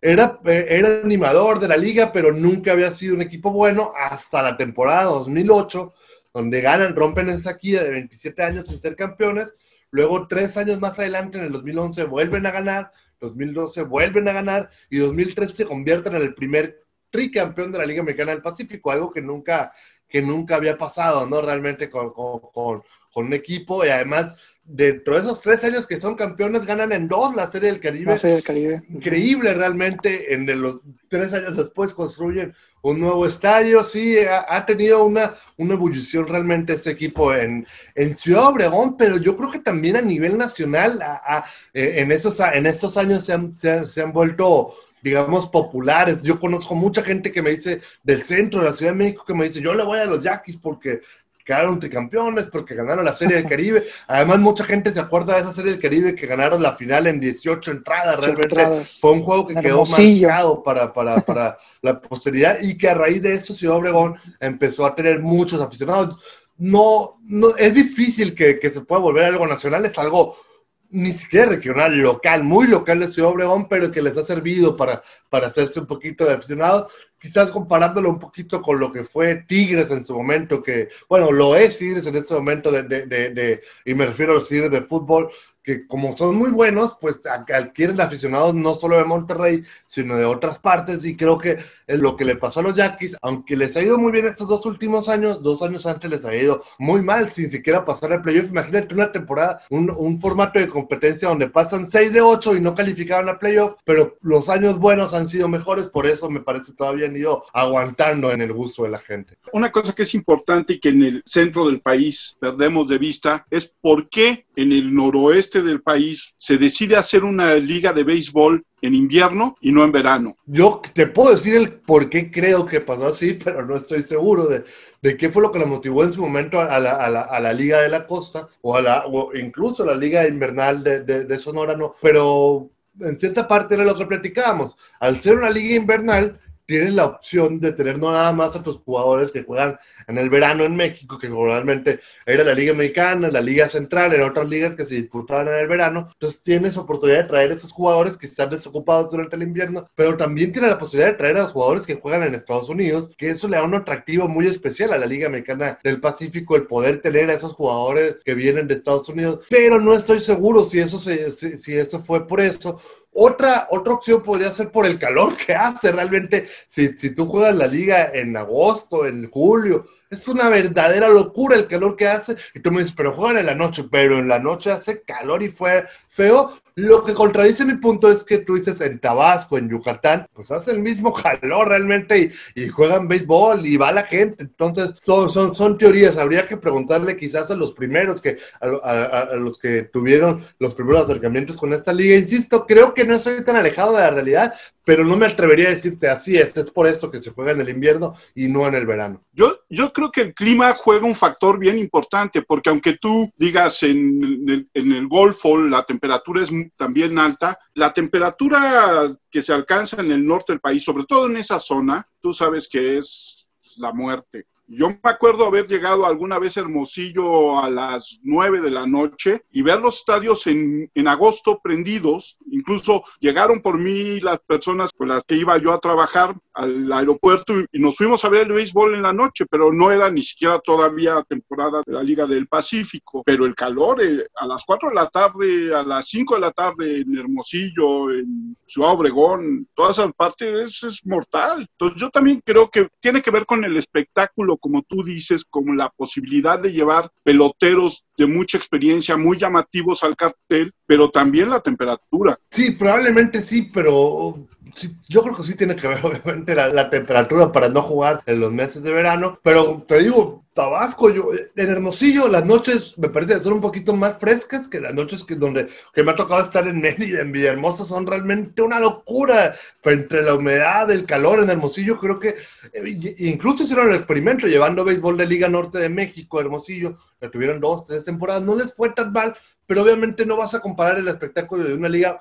era, eh, era animador de la liga, pero nunca había sido un equipo bueno hasta la temporada 2008, donde ganan, rompen en saquilla de 27 años sin ser campeones, luego tres años más adelante, en el 2011, vuelven a ganar, 2012 vuelven a ganar y 2013 se convierten en el primer tricampeón de la Liga Mexicana del Pacífico, algo que nunca, que nunca había pasado, ¿no? Realmente con, con, un equipo y además dentro de esos tres años que son campeones, ganan en dos la Serie del Caribe. La Serie del Caribe. Increíble realmente, en los tres años después construyen un nuevo estadio, sí, ha, tenido una, una ebullición realmente ese equipo en, en, Ciudad Obregón, pero yo creo que también a nivel nacional, eh, en, esos, en esos años se han, se han vuelto digamos, populares. Yo conozco mucha gente que me dice del centro de la Ciudad de México que me dice, yo le voy a los Yaquis porque quedaron tricampeones, porque ganaron la Serie del Caribe. Además, mucha gente se acuerda de esa Serie del Caribe que ganaron la final en 18 entradas. Realmente fue un juego que quedó marcado para, para, para la posteridad y que a raíz de eso Ciudad Obregón empezó a tener muchos aficionados. No, no es difícil que, que se pueda volver algo nacional, es algo ni siquiera regional, local, muy local de Ciudad Obregón, pero que les ha servido para, para hacerse un poquito de aficionados. Quizás comparándolo un poquito con lo que fue Tigres en su momento, que, bueno, lo es Tigres en este momento, de, de, de, y me refiero a los Tigres de fútbol, que como son muy buenos, pues adquieren aficionados no solo de Monterrey, sino de otras partes, y creo que es lo que le pasó a los Yaquis, aunque les ha ido muy bien estos dos últimos años, dos años antes les ha ido muy mal, sin siquiera pasar el playoff. Imagínate una temporada, un, un formato de competencia donde pasan 6 de 8 y no calificaron a playoff, pero los años buenos han sido mejores, por eso me parece todavía han ido aguantando en el gusto de la gente. Una cosa que es importante y que en el centro del país perdemos de vista es por qué en el noroeste del país se decide hacer una liga de béisbol en invierno y no en verano. Yo te puedo decir el por qué creo que pasó así, pero no estoy seguro de, de qué fue lo que la motivó en su momento a la, a la, a la Liga de la Costa o, a la, o incluso a la Liga Invernal de, de, de Sonora, no. Pero en cierta parte era lo que platicábamos. Al ser una liga invernal, tienes la opción de tener no nada más a tus jugadores que juegan en el verano en México, que normalmente era la Liga Mexicana, la Liga Central, en otras ligas que se disputaban en el verano. Entonces tienes oportunidad de traer a esos jugadores que están desocupados durante el invierno, pero también tienes la posibilidad de traer a los jugadores que juegan en Estados Unidos, que eso le da un atractivo muy especial a la Liga Mexicana del Pacífico, el poder tener a esos jugadores que vienen de Estados Unidos, pero no estoy seguro si eso, se, si, si eso fue por eso otra, otra opción podría ser por el calor que hace realmente. Si, si tú juegas la liga en agosto, en julio, es una verdadera locura el calor que hace. Y tú me dices, pero juegan en la noche, pero en la noche hace calor y fue feo. Lo que contradice mi punto es que tú dices en Tabasco, en Yucatán, pues hace el mismo calor realmente y, juegan béisbol y va la gente. Entonces, son, son, son teorías. Habría que preguntarle quizás a los primeros, que a, los que tuvieron los primeros acercamientos con esta liga. Insisto, creo que no estoy tan alejado de la realidad, pero no me atrevería a decirte así es. Es por esto que se juega en el invierno y no en el verano. Yo, yo creo que el clima juega un factor bien importante, porque aunque tú digas en el, en el Golfo la temperatura es también alta, la temperatura que se alcanza en el norte del país, sobre todo en esa zona, tú sabes que es la muerte. Yo me acuerdo haber llegado alguna vez a Hermosillo a las 9 de la noche y ver los estadios en, agosto prendidos. Incluso llegaron por mí las personas con las que iba yo a trabajar al aeropuerto y, nos fuimos a ver el béisbol en la noche, pero no era ni siquiera todavía temporada de la Liga del Pacífico. Pero el calor eh, a las 4 de la tarde, a las 5 de la tarde en Hermosillo, en Ciudad Obregón, toda esa parte es, es mortal. Entonces yo también creo que tiene que ver con el espectáculo, como tú dices, como la posibilidad de llevar peloteros de mucha experiencia, muy llamativos al cartel, pero también la temperatura. Sí, probablemente sí, pero yo creo que sí tiene que ver, obviamente, la, temperatura para no jugar en los meses de verano. Pero te digo, Tabasco, yo, en Hermosillo, las noches me parece ser un poquito más frescas que las noches que, donde, que me ha tocado estar en Mérida, en Villahermosa, son realmente una locura. Pero entre la humedad, el calor en Hermosillo, creo que eh, incluso hicieron el experimento llevando béisbol de Liga Norte de México, Hermosillo, que tuvieron dos, tres temporadas, no les fue tan mal, pero obviamente no vas a comparar el espectáculo de una liga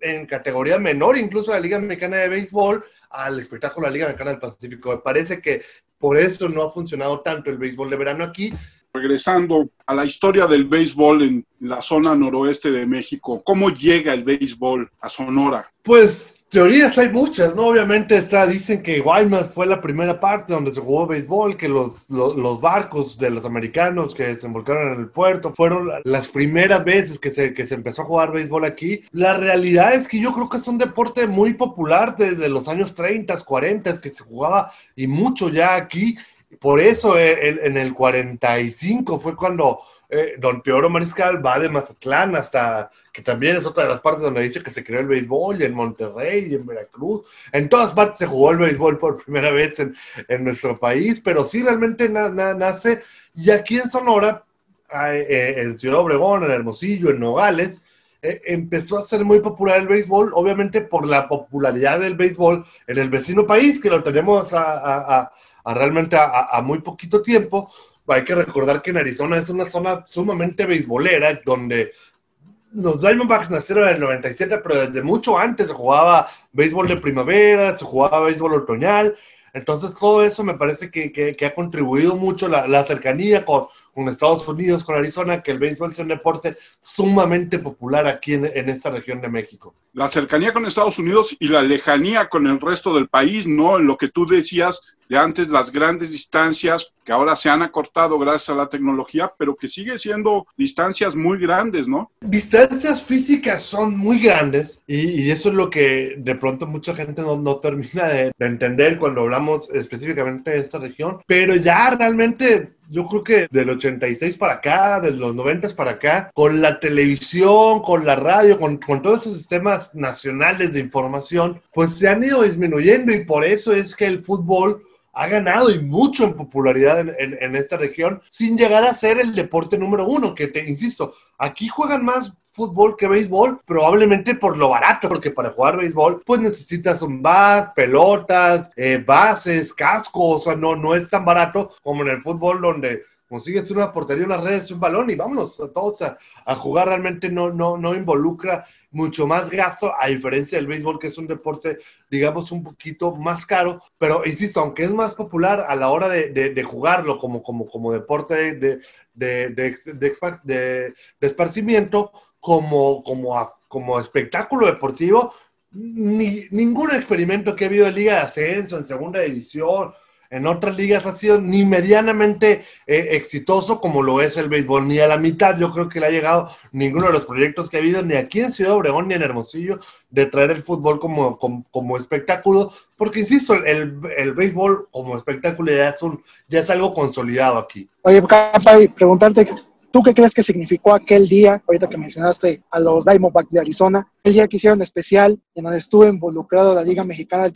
en categoría menor, incluso la Liga Mexicana de Béisbol, al espectáculo de la Liga Mexicana del Pacífico. Me parece que por eso no ha funcionado tanto el béisbol de verano aquí. Regresando a la historia del béisbol en la zona noroeste de México, ¿cómo llega el béisbol a Sonora? Pues teorías hay muchas, ¿no? Obviamente está, dicen que Guaymas fue la primera parte donde se jugó béisbol, que los, los, barcos de los americanos que desembarcaron en el puerto fueron las primeras veces que se, que se empezó a jugar béisbol aquí. La realidad es que yo creo que es un deporte muy popular desde los años 30, 40, que se jugaba y mucho ya aquí. Por eso eh, en el 45 fue cuando eh, don Teoro Mariscal va de Mazatlán hasta, que también es otra de las partes donde dice que se creó el béisbol, en Monterrey, en Veracruz, en todas partes se jugó el béisbol por primera vez en, nuestro país, pero sí realmente nace, y aquí en Sonora, eh, en Ciudad Obregón, en Hermosillo, en Nogales, eh, empezó a ser muy popular el béisbol, obviamente por la popularidad del béisbol en el vecino país, que lo tenemos a, realmente a, muy poquito tiempo, hay que recordar que en Arizona es una zona sumamente beisbolera, donde los Diamondbacks nacieron en el 97, pero desde mucho antes se jugaba béisbol de primavera, se jugaba béisbol otoñal. Entonces todo eso me parece que, ha contribuido mucho la, cercanía con, con Estados Unidos, con Arizona, que el béisbol es un deporte sumamente popular aquí en, esta región de México. La cercanía con Estados Unidos y la lejanía con el resto del país, ¿no? En lo que tú decías de antes, las grandes distancias que ahora se han acortado gracias a la tecnología, pero que sigue siendo distancias muy grandes, ¿no? Distancias físicas son muy grandes y, eso es lo que de pronto mucha gente no, no termina de, de entender cuando hablamos específicamente de esta región, pero ya realmente yo creo que del 86 para acá, de los 90 para acá, con la televisión, con la radio, con, con, todos esos sistemas nacionales de información, pues se han ido disminuyendo y por eso es que el fútbol ha ganado y mucho en popularidad en, en, esta región, sin llegar a ser el deporte número uno, que te insisto, aquí juegan más fútbol que béisbol, probablemente por lo barato, porque para jugar béisbol pues necesitas un bat, pelotas, eh, bases, cascos, o sea, no, no es tan barato como en el fútbol donde consigues una portería, unas redes, un balón y vámonos a todos a, a, jugar. Realmente no, no, no involucra mucho más gasto, a diferencia del béisbol, que es un deporte, digamos, un poquito más caro. Pero insisto, aunque es más popular a la hora de, de, jugarlo como, como, como deporte de, de, de, esparcimiento, como, como, como espectáculo deportivo, ni, ningún experimento que ha habido en Liga de Ascenso, en Segunda División, en otras ligas ha sido ni medianamente eh, exitoso como lo es el béisbol, ni a la mitad yo creo que le ha llegado ninguno de los proyectos que ha habido, ni aquí en Ciudad Obregón ni en Hermosillo, de traer el fútbol como, como, espectáculo, porque insisto, el, el, béisbol como espectáculo ya es, un, ya es algo consolidado aquí. Oye, preguntarte ¿Tú qué crees que significó aquel día, ahorita que mencionaste a los Diamondbacks de Arizona, el día que hicieron especial, en donde estuvo involucrado la Liga Mexicana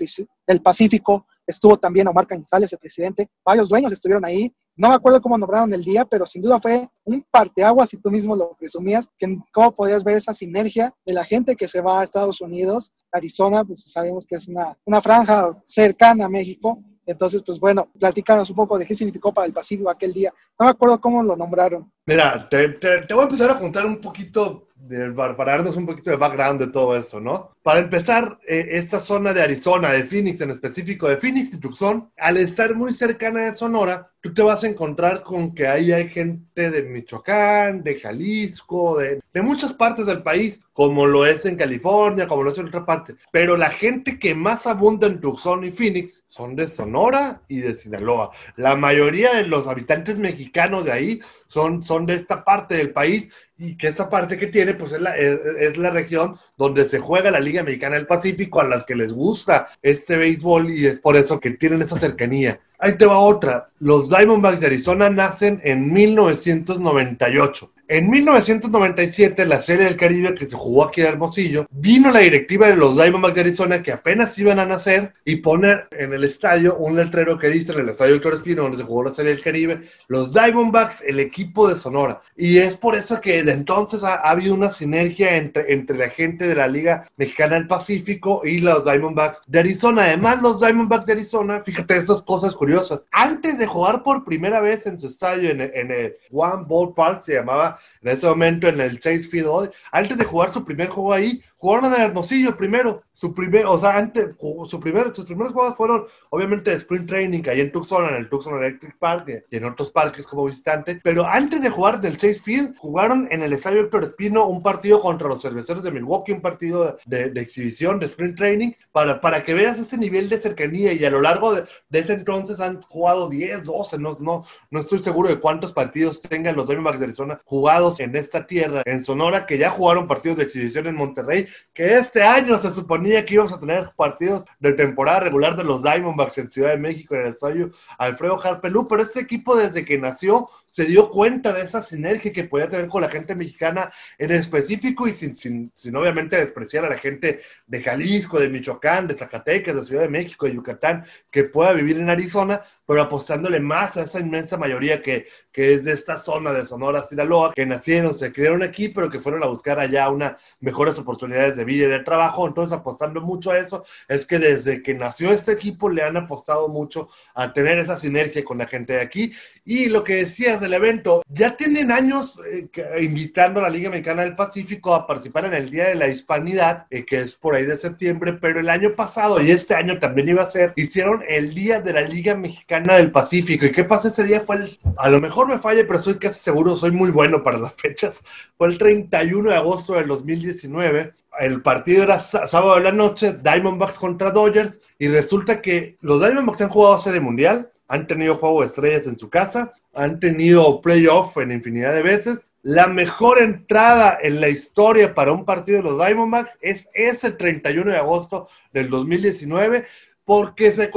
del Pacífico, estuvo también Omar Cañizales, el presidente, varios dueños estuvieron ahí, no me acuerdo cómo nombraron el día, pero sin duda fue un parteaguas, si tú mismo lo presumías, que cómo podías ver esa sinergia de la gente que se va a Estados Unidos, Arizona, pues sabemos que es una, una franja cercana a México, entonces, pues bueno, platícanos un poco de qué significó para el Pacífico aquel día. No me acuerdo cómo lo nombraron. Mira, te, voy a empezar a contar un poquito, de, para darnos un poquito de background de todo eso, ¿no? Para empezar, eh, esta zona de Arizona, de Phoenix, en específico de Phoenix y Tucson, al estar muy cercana de Sonora, tú te vas a encontrar con que ahí hay gente de Michoacán, de Jalisco, de, de muchas partes del país, como lo es en California, como lo es en otra parte. Pero la gente que más abunda en Tucson y Phoenix son de Sonora y de Sinaloa. La mayoría de los habitantes mexicanos de ahí son, son de esta parte del país y que esta parte que tiene, pues es la, es, la, región donde se juega la Liga Mexicana del Pacífico, a las que les gusta este béisbol y es por eso que tienen esa cercanía. Ahí te va otra. Los Diamondbacks de Arizona nacen en 1998. En 1997, la Serie del Caribe que se jugó aquí en Hermosillo, vino la directiva de los Diamondbacks de Arizona que apenas iban a nacer y poner en el estadio un letrero que dice en el estadio Doctor Espino, donde se jugó la Serie del Caribe, los Diamondbacks, el equipo de Sonora. Y es por eso que desde entonces ha, habido una sinergia entre, entre la gente de la Liga Mexicana del Pacífico y los Diamondbacks de Arizona. Además, los Diamondbacks de Arizona, fíjate esas cosas curiosas, antes de jugar por primera vez en su estadio, en, en el One Ball Park, se llamaba en ese momento en el Chase Field antes de jugar su primer juego ahí, jugaron en Hermosillo primero, su primer, o sea, antes, su primer, sus primeros juegos fueron obviamente Sprint Training, ahí en Tucson, en el Tucson Electric Park y en otros parques como visitante, pero antes de jugar del Chase Field, jugaron en el Estadio Héctor Espino un partido contra los cerveceros de Milwaukee, un partido de, de, exhibición, de Sprint Training, para, para que veas ese nivel de cercanía y a lo largo de, de ese entonces han jugado 10, 12, no, no, no estoy seguro de cuántos partidos tengan los Diamondbacks de Arizona jugados en esta tierra, en Sonora, que ya jugaron partidos de exhibición en Monterrey, que este año se suponía que íbamos a tener partidos de temporada regular de los Diamondbacks en Ciudad de México, en el estadio Alfredo Harpelú, pero este equipo desde que nació se dio cuenta de esa sinergia que podía tener con la gente mexicana en específico y sin, sin, sin obviamente despreciar a la gente de Jalisco, de Michoacán, de Zacatecas, de Ciudad de México, de Yucatán, que pueda vivir en Arizona, pero apostándole más a esa inmensa mayoría que, que es de esta zona de Sonora, Sinaloa, que nacieron, se criaron aquí, pero que fueron a buscar allá unas mejores oportunidades de vida y de trabajo. Entonces, apostando mucho a eso, es que desde que nació este equipo le han apostado mucho a tener esa sinergia con la gente de aquí. Y lo que decías del evento, ya tienen años eh, invitando a la Liga Mexicana del Pacífico a participar en el Día de la Hispanidad, eh, que es por ahí de septiembre, pero el año pasado y este año también iba a ser, hicieron el Día de la Liga Mexicana del Pacífico. ¿Y qué pasó ese día? Fue el, a lo mejor me falle, pero soy casi seguro, soy muy bueno para las fechas. Fue el 31 de agosto del 2019. El partido era sábado de la noche, Diamondbacks contra Dodgers, y resulta que los Diamondbacks han jugado serie mundial, han tenido juego de estrellas en su casa, han tenido playoff en infinidad de veces. La mejor entrada en la historia para un partido de los Diamondbacks es ese 31 de agosto del 2019 porque se,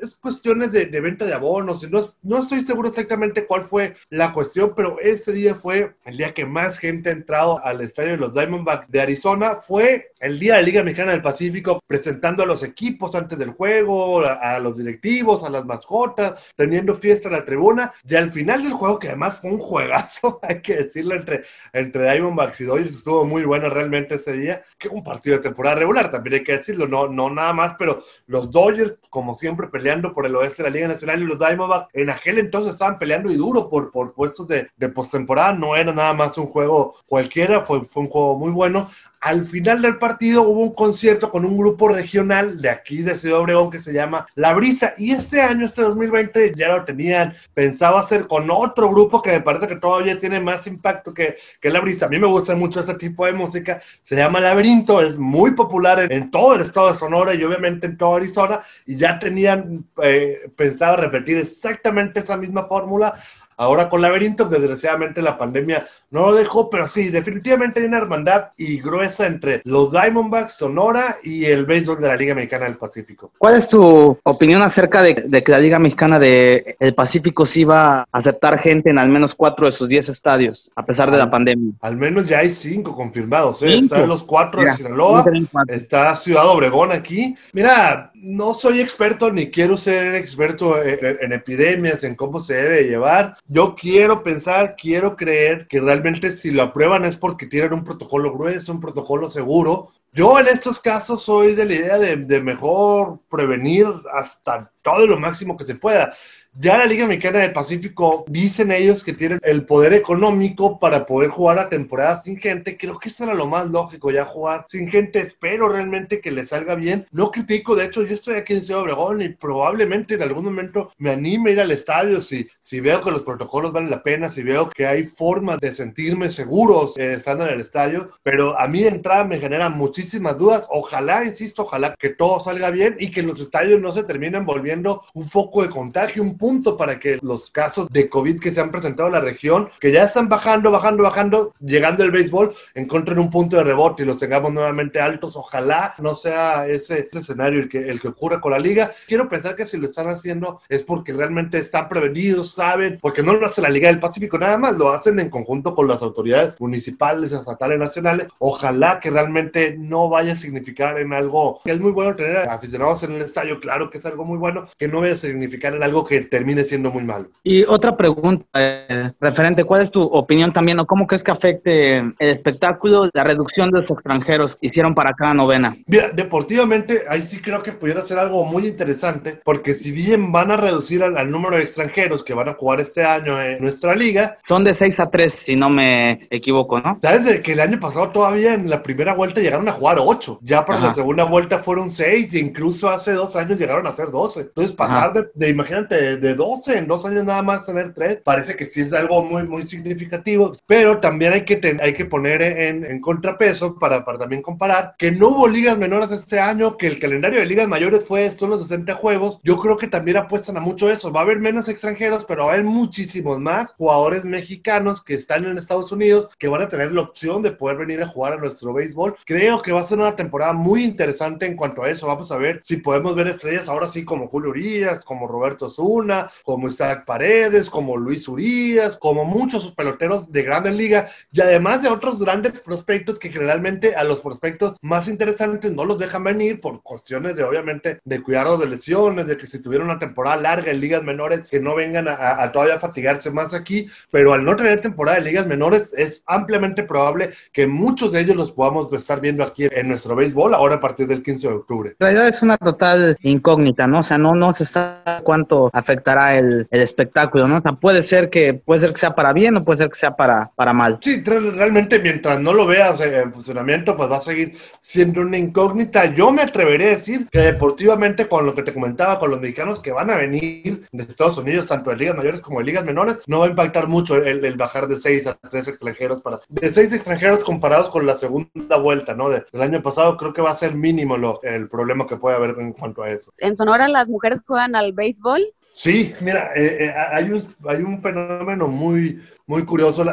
es cuestiones de, venta de abonos. No, no estoy seguro exactamente cuál fue la cuestión, pero ese día fue el día que más gente ha entrado al estadio de los Diamondbacks de Arizona. Fue el día de la Liga Mexicana del Pacífico, presentando a los equipos antes del juego, a, los directivos, a las mascotas, teniendo fiesta en la tribuna. Y al final del juego, que además fue un juegazo, hay que decirlo, entre, entre Diamondbacks y Dodgers, estuvo muy bueno realmente ese día. Que un partido de temporada regular, también hay que decirlo, no, no nada más, pero los Dodgers, como siempre, peleando por el oeste de la Liga Nacional y los Diamondbacks en aquel entonces estaban peleando y duro por, por puestos de, de postemporada. No era nada más un juego cualquiera, fue, fue un juego muy bueno al final del partido hubo un concierto con un grupo regional de aquí de Ciudad Obregón que se llama La Brisa. Y este año, este 2020, ya lo tenían pensado hacer con otro grupo que me parece que todavía tiene más impacto que, que La Brisa. A mí me gusta mucho ese tipo de música. Se llama Laberinto, es muy popular en, todo el estado de Sonora y obviamente en toda Arizona. Y ya tenían eh, pensado repetir exactamente esa misma fórmula Ahora con Laberinto, desgraciadamente la pandemia no lo dejó, pero sí, definitivamente hay una hermandad y gruesa entre los Diamondbacks, Sonora y el béisbol de la Liga Mexicana del Pacífico. ¿Cuál es tu opinión acerca de, que la Liga Mexicana del Pacífico sí va a aceptar gente en al menos cuatro de sus diez estadios, a pesar de la pandemia? Al menos ya hay cinco confirmados, ¿eh? Están los cuatro de Sinaloa, está Ciudad Obregón aquí. Mira, no soy experto ni quiero ser experto en, epidemias, en cómo se debe llevar. Yo quiero pensar, quiero creer que realmente si lo aprueban es porque tienen un protocolo grueso, un protocolo seguro, Yo en estos casos soy de la idea de, de mejor prevenir hasta todo lo máximo que se pueda. Ya la Liga Mexicana del Pacífico dicen ellos que tienen el poder económico para poder jugar la temporada sin gente. Creo que eso era lo más lógico, ya jugar sin gente. Espero realmente que le salga bien. No critico, de hecho, yo estoy aquí en Ciudad Obregón y probablemente en algún momento me anime a ir al estadio si, si veo que los protocolos valen la pena, si veo que hay formas de sentirme seguros eh, estando en el estadio. Pero a mí entrada me generan muchísimas dudas. Ojalá, insisto, ojalá que todo salga bien y que los estadios no se terminen volviendo un foco de contagio, un punto para que los casos de COVID que se han presentado en la región, que ya están bajando, bajando, bajando, llegando el béisbol, encuentren un punto de rebote y los tengamos nuevamente altos. Ojalá no sea ese, escenario el que, el que ocurra con la liga. Quiero pensar que si lo están haciendo es porque realmente están prevenidos, saben, porque no lo hace la Liga del Pacífico nada más, lo hacen en conjunto con las autoridades municipales, estatales, nacionales. Ojalá que realmente no vaya a significar en algo que es muy bueno tener aficionados en el estadio, claro que es algo muy bueno, que no vaya a significar en algo que termine siendo muy malo. Y otra pregunta, eh, referente, ¿cuál es tu opinión también o cómo crees que afecte el espectáculo la reducción de los extranjeros que hicieron para cada novena? Mira, deportivamente, ahí sí creo que pudiera ser algo muy interesante, porque si bien van a reducir al, al número de extranjeros que van a jugar este año en nuestra liga, Son de 6 a 3, si no me equivoco, ¿no? sabes de que el año pasado todavía en la primera vuelta llegaron a jugar 8, ya para la Ajá. segunda vuelta fueron 6 e incluso hace dos años llegaron a ser 12. Entonces pasar de, de, imagínate, de, de 12 en dos años nada más tener 3, parece que sí es algo muy, muy significativo, pero también hay que, ten- hay que poner en, en contrapeso para, para también comparar que no hubo ligas menores este año, que el calendario de ligas mayores fue solo 60 juegos. Yo creo que también apuestan a mucho eso. Va a haber menos extranjeros, pero va a haber muchísimos más jugadores mexicanos que están en Estados Unidos que van a tener la opción de poder venir a jugar a nuestro béisbol. Creo que va a ser una temporada muy interesante en cuanto a eso. Vamos a ver si podemos ver estrellas ahora sí como Julio Urias, como Roberto Zuna, como Isaac Paredes, como Luis Urias, como muchos peloteros de grandes ligas y además de otros grandes prospectos que generalmente a los prospectos más interesantes no los dejan venir por cuestiones de obviamente de cuidarlos de lesiones, de que si tuvieron una temporada larga en ligas menores que no vengan a, a- todavía fatigarse más aquí, pero al no tener temporada de ligas menores es ampliamente probable que muchos de ellos los podamos estar viendo aquí en nuestro béisbol ahora a partir del 15 de octubre. En realidad es una total incógnita, ¿no? O sea, no, no se sabe cuánto afectará el, el espectáculo, ¿no? O sea, puede ser que, puede ser que sea para bien o puede ser que sea para, para mal. Sí, re- realmente mientras no lo veas en funcionamiento, pues va a seguir siendo una incógnita. Yo me atreveré a decir que deportivamente, con lo que te comentaba, con los mexicanos que van a venir de Estados Unidos, tanto de ligas mayores como de ligas menores, no va a impactar mucho el, el bajar de seis a tres extranjeros para de seis extranjeros comparados con la segunda vuelta, ¿no? De- del año pasado, creo que va a ser mínimo lo, el problema que puede haber en cuanto a eso. En Sonora las mujeres juegan al béisbol. Sí, mira, eh, eh, hay, un, hay un fenómeno muy, muy curioso.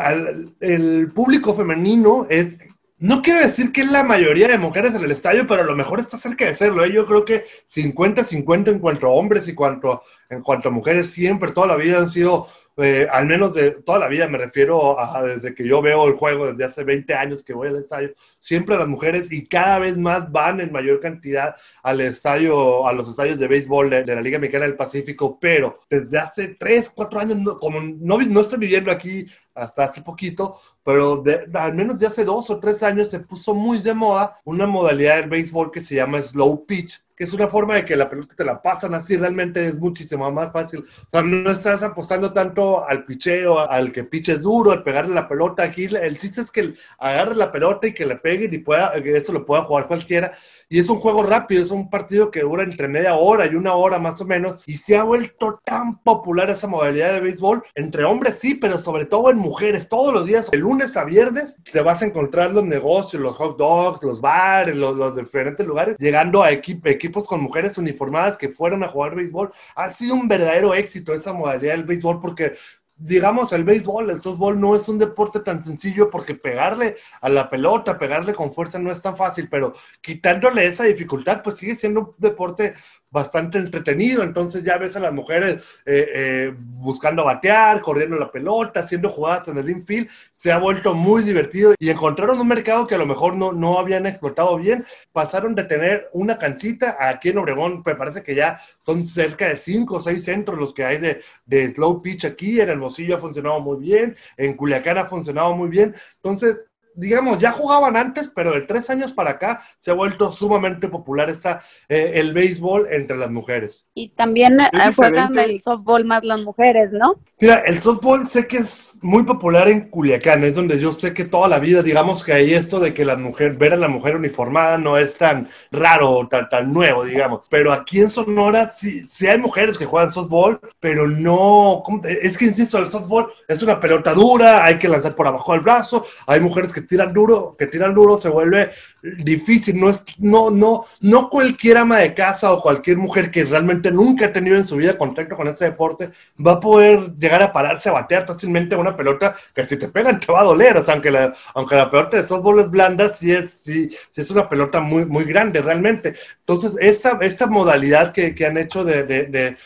El público femenino es, no quiero decir que es la mayoría de mujeres en el estadio, pero a lo mejor está cerca de serlo. ¿eh? Yo creo que 50-50 en cuanto a hombres y cuanto, en cuanto a mujeres, siempre, toda la vida han sido, eh, al menos de toda la vida, me refiero a desde que yo veo el juego, desde hace 20 años que voy al estadio, siempre las mujeres y cada vez más van en mayor cantidad al estadio, a los estadios de béisbol de, la Liga Mexicana del Pacífico, pero desde hace 3, 4 años, como no, no estoy viviendo aquí hasta hace poquito, pero al menos de hace dos o tres años se puso muy de moda una modalidad del béisbol que se llama slow pitch, que es una forma de que la pelota te la pasan así, realmente es muchísimo más fácil. O sea, no estás apostando tanto al picheo, al que piches duro, al pegarle la pelota. Aquí el chiste es que agarre la pelota y que le peguen y pueda, que eso lo pueda jugar cualquiera. Y es un juego rápido, es un partido que dura entre media hora y una hora más o menos. Y se ha vuelto tan popular esa modalidad de béisbol. Entre hombres sí, pero sobre todo en mujeres. Todos los días, de lunes a viernes, te vas a encontrar los negocios, los hot dogs, los bares, los, los diferentes lugares, llegando a equi- equipos con mujeres uniformadas que fueron a jugar béisbol. Ha sido un verdadero éxito esa modalidad del béisbol porque digamos, el béisbol, el softball no es un deporte tan sencillo porque pegarle a la pelota, pegarle con fuerza no es tan fácil, pero quitándole esa dificultad, pues sigue siendo un deporte bastante entretenido. Entonces ya ves a las mujeres eh, eh, buscando batear, corriendo la pelota, haciendo jugadas en el infield. Se ha vuelto muy divertido y encontraron un mercado que a lo mejor no, no habían explotado bien. Pasaron de tener una canchita aquí en Obregón, me parece que ya son cerca de cinco o seis centros los que hay de, de slow pitch aquí. En Hermosillo ha funcionado muy bien, en Culiacán ha funcionado muy bien. Entonces, digamos, ya jugaban antes, pero de tres años para acá se ha vuelto sumamente popular esta, eh, el béisbol entre las mujeres. Y también eh, juegan el softball más las mujeres, ¿no? Mira, el softball sé que es muy popular en Culiacán, es donde yo sé que toda la vida, digamos que hay esto de que la mujer, ver a la mujer uniformada no es tan raro o tan, tan nuevo, digamos. Pero aquí en Sonora sí, sí hay mujeres que juegan softball, pero no, ¿cómo te- es que insisto, el softball es una pelota dura, hay que lanzar por abajo del brazo, hay mujeres que tiran duro, que tiran duro, se vuelve difícil, no es, no, no, no cualquier ama de casa o cualquier mujer que realmente nunca ha tenido en su vida contacto con este deporte va a poder llegar a pararse a batear fácilmente una pelota que si te pegan te va a doler, o sea, aunque la, aunque la pelota de softball es blanda, sí es, sí, sí es una pelota muy, muy grande realmente. Entonces, esta, esta modalidad que, que han hecho de, de, de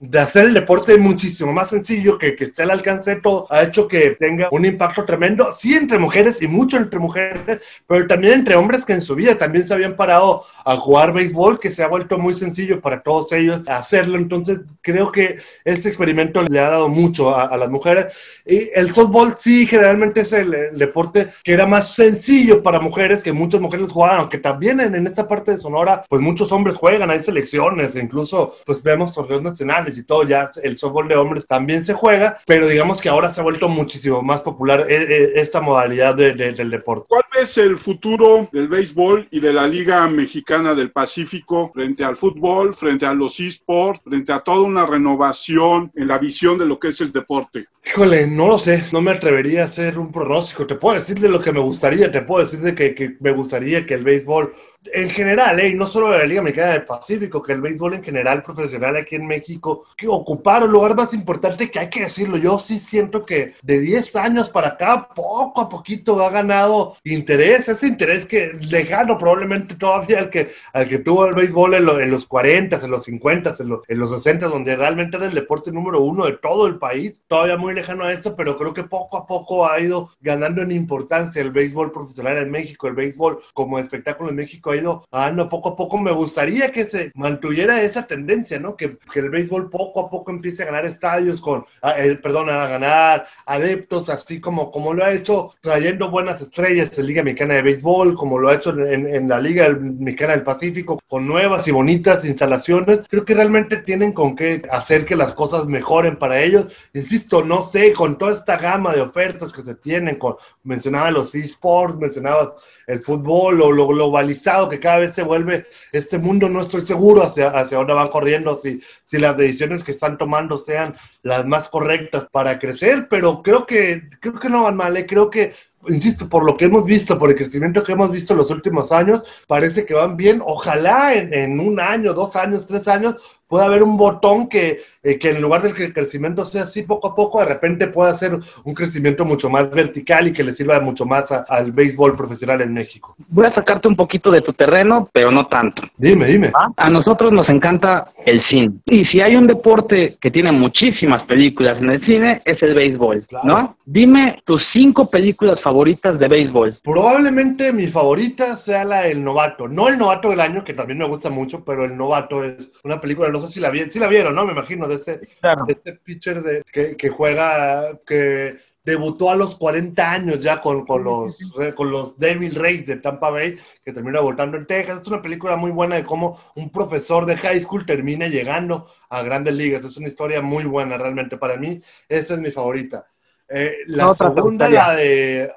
de hacer el deporte muchísimo más sencillo, que, que esté al alcance de todo, ha hecho que tenga un impacto tremendo, sí entre mujeres y mucho entre mujeres, pero también entre hombres que en su vida también se habían parado a jugar béisbol, que se ha vuelto muy sencillo para todos ellos hacerlo. Entonces, creo que ese experimento le ha dado mucho a, a las mujeres. Y el softball sí, generalmente es el, el deporte que era más sencillo para mujeres, que muchas mujeres jugaban, aunque también en, en esta parte de Sonora, pues muchos hombres juegan, hay selecciones, incluso pues vemos torneos nacionales y todo, ya el softball de hombres también se juega, pero digamos que ahora se ha vuelto muchísimo más popular eh, eh, esta modalidad de- de- del deporte. ¿Cuál es el futuro del béisbol y de la Liga Mexicana del Pacífico frente al fútbol, frente a los esports, frente a toda una renovación en la visión de lo que es el deporte? Híjole, no lo sé, no me atrevería a hacer un pronóstico. Te puedo decir de lo que me gustaría, te puedo decir de que, que me gustaría que el béisbol en general, ¿eh? y no solo de la Liga Mexicana del Pacífico, que el béisbol en general profesional aquí en México, que ocupara un lugar más importante que hay que decirlo. Yo sí siento que de 10 años para acá, poco a poquito ha ganado interés, ese interés que lejano probablemente todavía al que, al que tuvo el béisbol en, lo- en los 40, en los 50, en, lo- en los 60, donde realmente era el deporte número uno de todo el país, todavía muy lejano a eso, pero creo que poco a poco ha ido ganando en importancia el béisbol profesional en México, el béisbol como espectáculo en México ha ido ganando poco a poco. Me gustaría que se mantuviera esa tendencia, ¿no? Que, que el béisbol poco a poco empiece a ganar estadios con, ah, eh, perdón, a ganar adeptos, así como, como lo ha hecho trayendo buenas estrellas en Liga Mexicana de Béisbol, como lo ha hecho en, en la Liga Mexicana del Pacífico, con nuevas y bonitas instalaciones. Creo que realmente tienen con qué hacer que las cosas mejoren para ellos. Insisto, no sé, con toda esta gama de ofertas que se tienen, con, mencionaba los esports, mencionaba el fútbol o lo globalizado que cada vez se vuelve este mundo, no estoy seguro hacia, hacia dónde van corriendo, si, si las decisiones que están tomando sean las más correctas para crecer, pero creo que, creo que no van mal, ¿eh? creo que insisto, por lo que hemos visto, por el crecimiento que hemos visto en los últimos años, parece que van bien. Ojalá en, en un año, dos años, tres años, pueda haber un botón que, eh, que en lugar de que el crecimiento sea así poco a poco, de repente pueda ser un crecimiento mucho más vertical y que le sirva mucho más a- al béisbol profesional en México. Voy a sacarte un poquito de tu terreno, pero no tanto. Dime, dime. A nosotros nos encanta el cine. Y si hay un deporte que tiene muchísimas películas en el cine, es el béisbol, Claro. ¿no? Dime tus cinco películas favoritas de béisbol. Probablemente mi favorita sea la del novato. No el novato del año, que también me gusta mucho, pero el novato es una película, no sé si la vieron, si la vieron, ¿no? Me imagino, de ese, Claro. de este pitcher de, que, que juega, que debutó a los 40 años ya con, con los, con los Devil Rays de Tampa Bay, que termina votando en Texas. Es una película muy buena de cómo un profesor de high school termina llegando a grandes ligas. Es una historia muy buena realmente para mí. Esa es mi favorita. Eh, la te segunda, la de...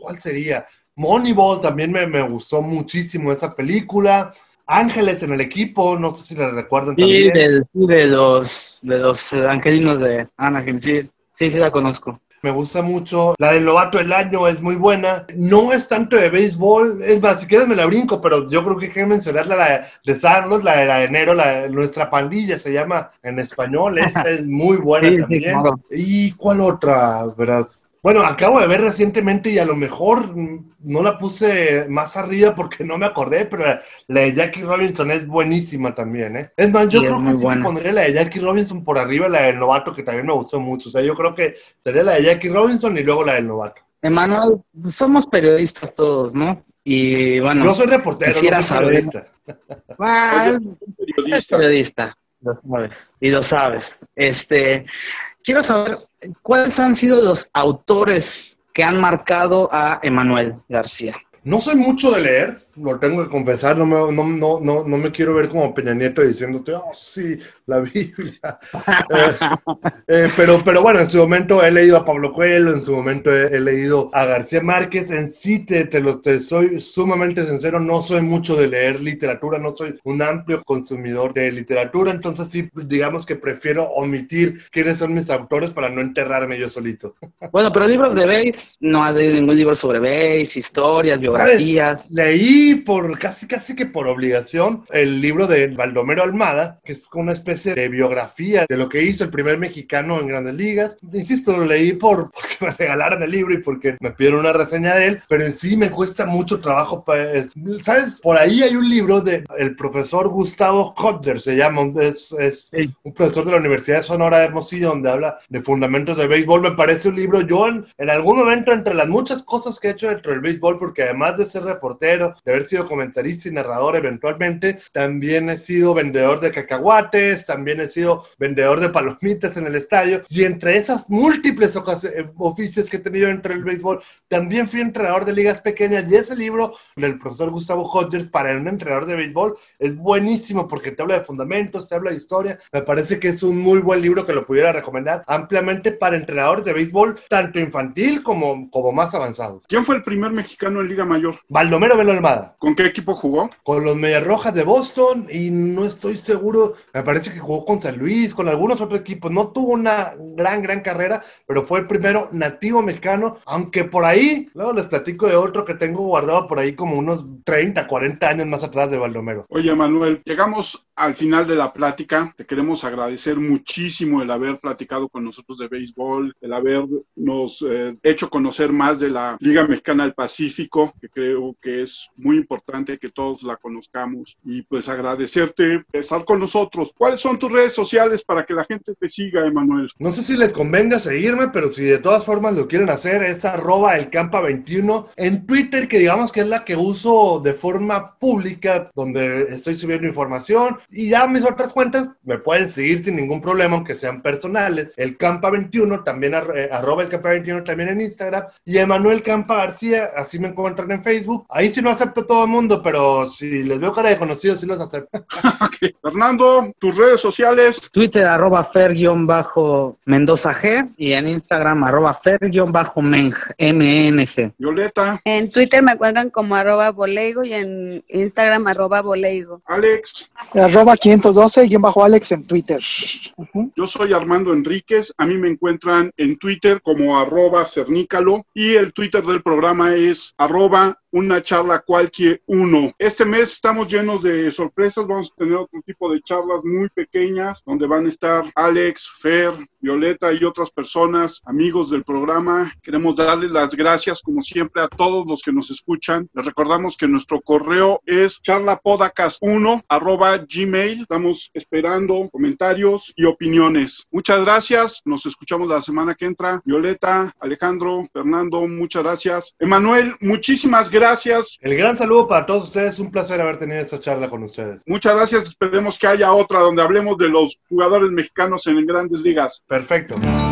¿Cuál sería? Moneyball también me, me gustó muchísimo esa película. Ángeles en el equipo, no sé si la recuerdan Sí, también. del, sí, de los de los angelinos de Anaheim, sí, sí, sí la conozco. Me gusta mucho. La del novato del año es muy buena. No es tanto de béisbol. Es más, si quieres me la brinco, pero yo creo que hay que mencionar la de Sanlos, la de, la de enero, la de nuestra pandilla se llama en español. Esa es muy buena Sí, sí, también. claro. ¿Y cuál otra? Verás. Bueno, acabo de ver recientemente y a lo mejor no la puse más arriba porque no me acordé, pero la, de Jackie Robinson es buenísima también, ¿eh? Es más, yo creo que sí que pondría la de Jackie Robinson por arriba, la del novato, que también me gustó mucho. O sea, yo creo que sería la de Jackie Robinson y luego la del novato. Emanuel, pues, somos periodistas todos, ¿no? Y bueno, Yo soy reportero, quisiera no soy saber- periodista. es periodista. periodista, lo sabes, y lo sabes. Este, quiero saber cuáles han sido los autores que han marcado a Emanuel García. No soy mucho de leer, lo tengo que confesar, no me, no, no, no, no me quiero ver como Peña Nieto diciéndote, oh, sí, la Biblia. Eh, eh, pero, pero bueno, en su momento he leído a Pablo Coelho, en su momento he, he leído a García Márquez. En sí, te, te, lo, te soy sumamente sincero, no soy mucho de leer literatura, no soy un amplio consumidor de literatura, entonces sí, digamos que prefiero omitir quiénes son mis autores para no enterrarme yo solito. Bueno, pero libros de Base, no has leído ningún libro sobre Base, historias, biografías. ¿Sabes? Leí por casi casi que por obligación el libro de Baldomero Almada, que es una especie de biografía de lo que hizo el primer mexicano en Grandes Ligas. Insisto, lo leí por porque me regalaron el libro y porque me pidieron una reseña de él, pero en sí me cuesta mucho trabajo. ¿Sabes? Por ahí hay un libro de el profesor Gustavo Hodder, se llama, es, es un profesor de la Universidad de Sonora de Hermosillo, donde habla de fundamentos del béisbol. Me parece un libro, yo en, en algún momento, entre las muchas cosas que he hecho dentro del béisbol, porque además de ser reportero, de haber sido comentarista y narrador eventualmente, también he sido vendedor de cacahuates, también he sido vendedor de palomitas en el estadio y entre esas múltiples oficios que he tenido entre el béisbol, también fui entrenador de ligas pequeñas y ese libro del profesor Gustavo Hodgers para un entrenador de béisbol es buenísimo porque te habla de fundamentos, te habla de historia, me parece que es un muy buen libro que lo pudiera recomendar ampliamente para entrenadores de béisbol, tanto infantil como, como más avanzados. ¿Quién fue el primer mexicano en Liga Mayor? Baldomero Velo Almada. ¿Con qué equipo jugó? Con los Medias Rojas de Boston y no estoy seguro, me parece que jugó con San Luis, con algunos otros equipos. No tuvo una gran, gran carrera, pero fue el primero nativo mexicano, aunque por ahí, luego les platico de otro que tengo guardado por ahí como unos 30, 40 años más atrás de Baldomero. Oye, Manuel, llegamos al final de la plática. Te queremos agradecer muchísimo el haber platicado con nosotros de béisbol, el habernos eh, hecho conocer más de la Liga Mexicana del Pacífico, que creo que es muy importante que todos la conozcamos. Y pues agradecerte estar con nosotros. ¿Cuáles son tus redes sociales para que la gente te siga, Emanuel? No sé si les convenga seguirme, pero si de todas formas lo quieren hacer, es arroba el campa21 en Twitter, que digamos que es la que uso de forma pública, donde estoy subiendo información. Y ya mis otras cuentas me pueden seguir sin ningún problema, aunque sean personales. El campa21, también eh, arroba el campa21 también en Instagram. Y Emanuel Campa García, así me encuentran en Facebook. Ahí sí no acepto a todo el mundo, pero si les veo cara de conocidos, sí los acepto. okay. Fernando, tus redes sociales. Twitter arroba fer-mendoza G y en Instagram arroba fer-meng, M-N-G. Violeta. En Twitter me encuentran como arroba boleigo y en Instagram arroba boleigo. Alex. Arroba 512-Alex en Twitter. Uh -huh. Yo soy Armando Enríquez. A mí me encuentran en Twitter como arroba cernícalo y el Twitter del programa es arroba una charla cualquier uno. Este mes estamos llenos de sorpresas, vamos a tener otro tipo de charlas muy pequeñas donde van a estar Alex, Fer, Violeta y otras personas, amigos del programa. Queremos darles las gracias como siempre a todos los que nos escuchan. Les recordamos que nuestro correo es charlapodcast1 arroba gmail. Estamos esperando comentarios y opiniones. Muchas gracias. Nos escuchamos la semana que entra. Violeta, Alejandro, Fernando, muchas gracias. Emanuel, muchísimas gracias gracias. El gran saludo para todos ustedes. Un placer haber tenido esta charla con ustedes. Muchas gracias. Esperemos que haya otra donde hablemos de los jugadores mexicanos en grandes ligas. Perfecto.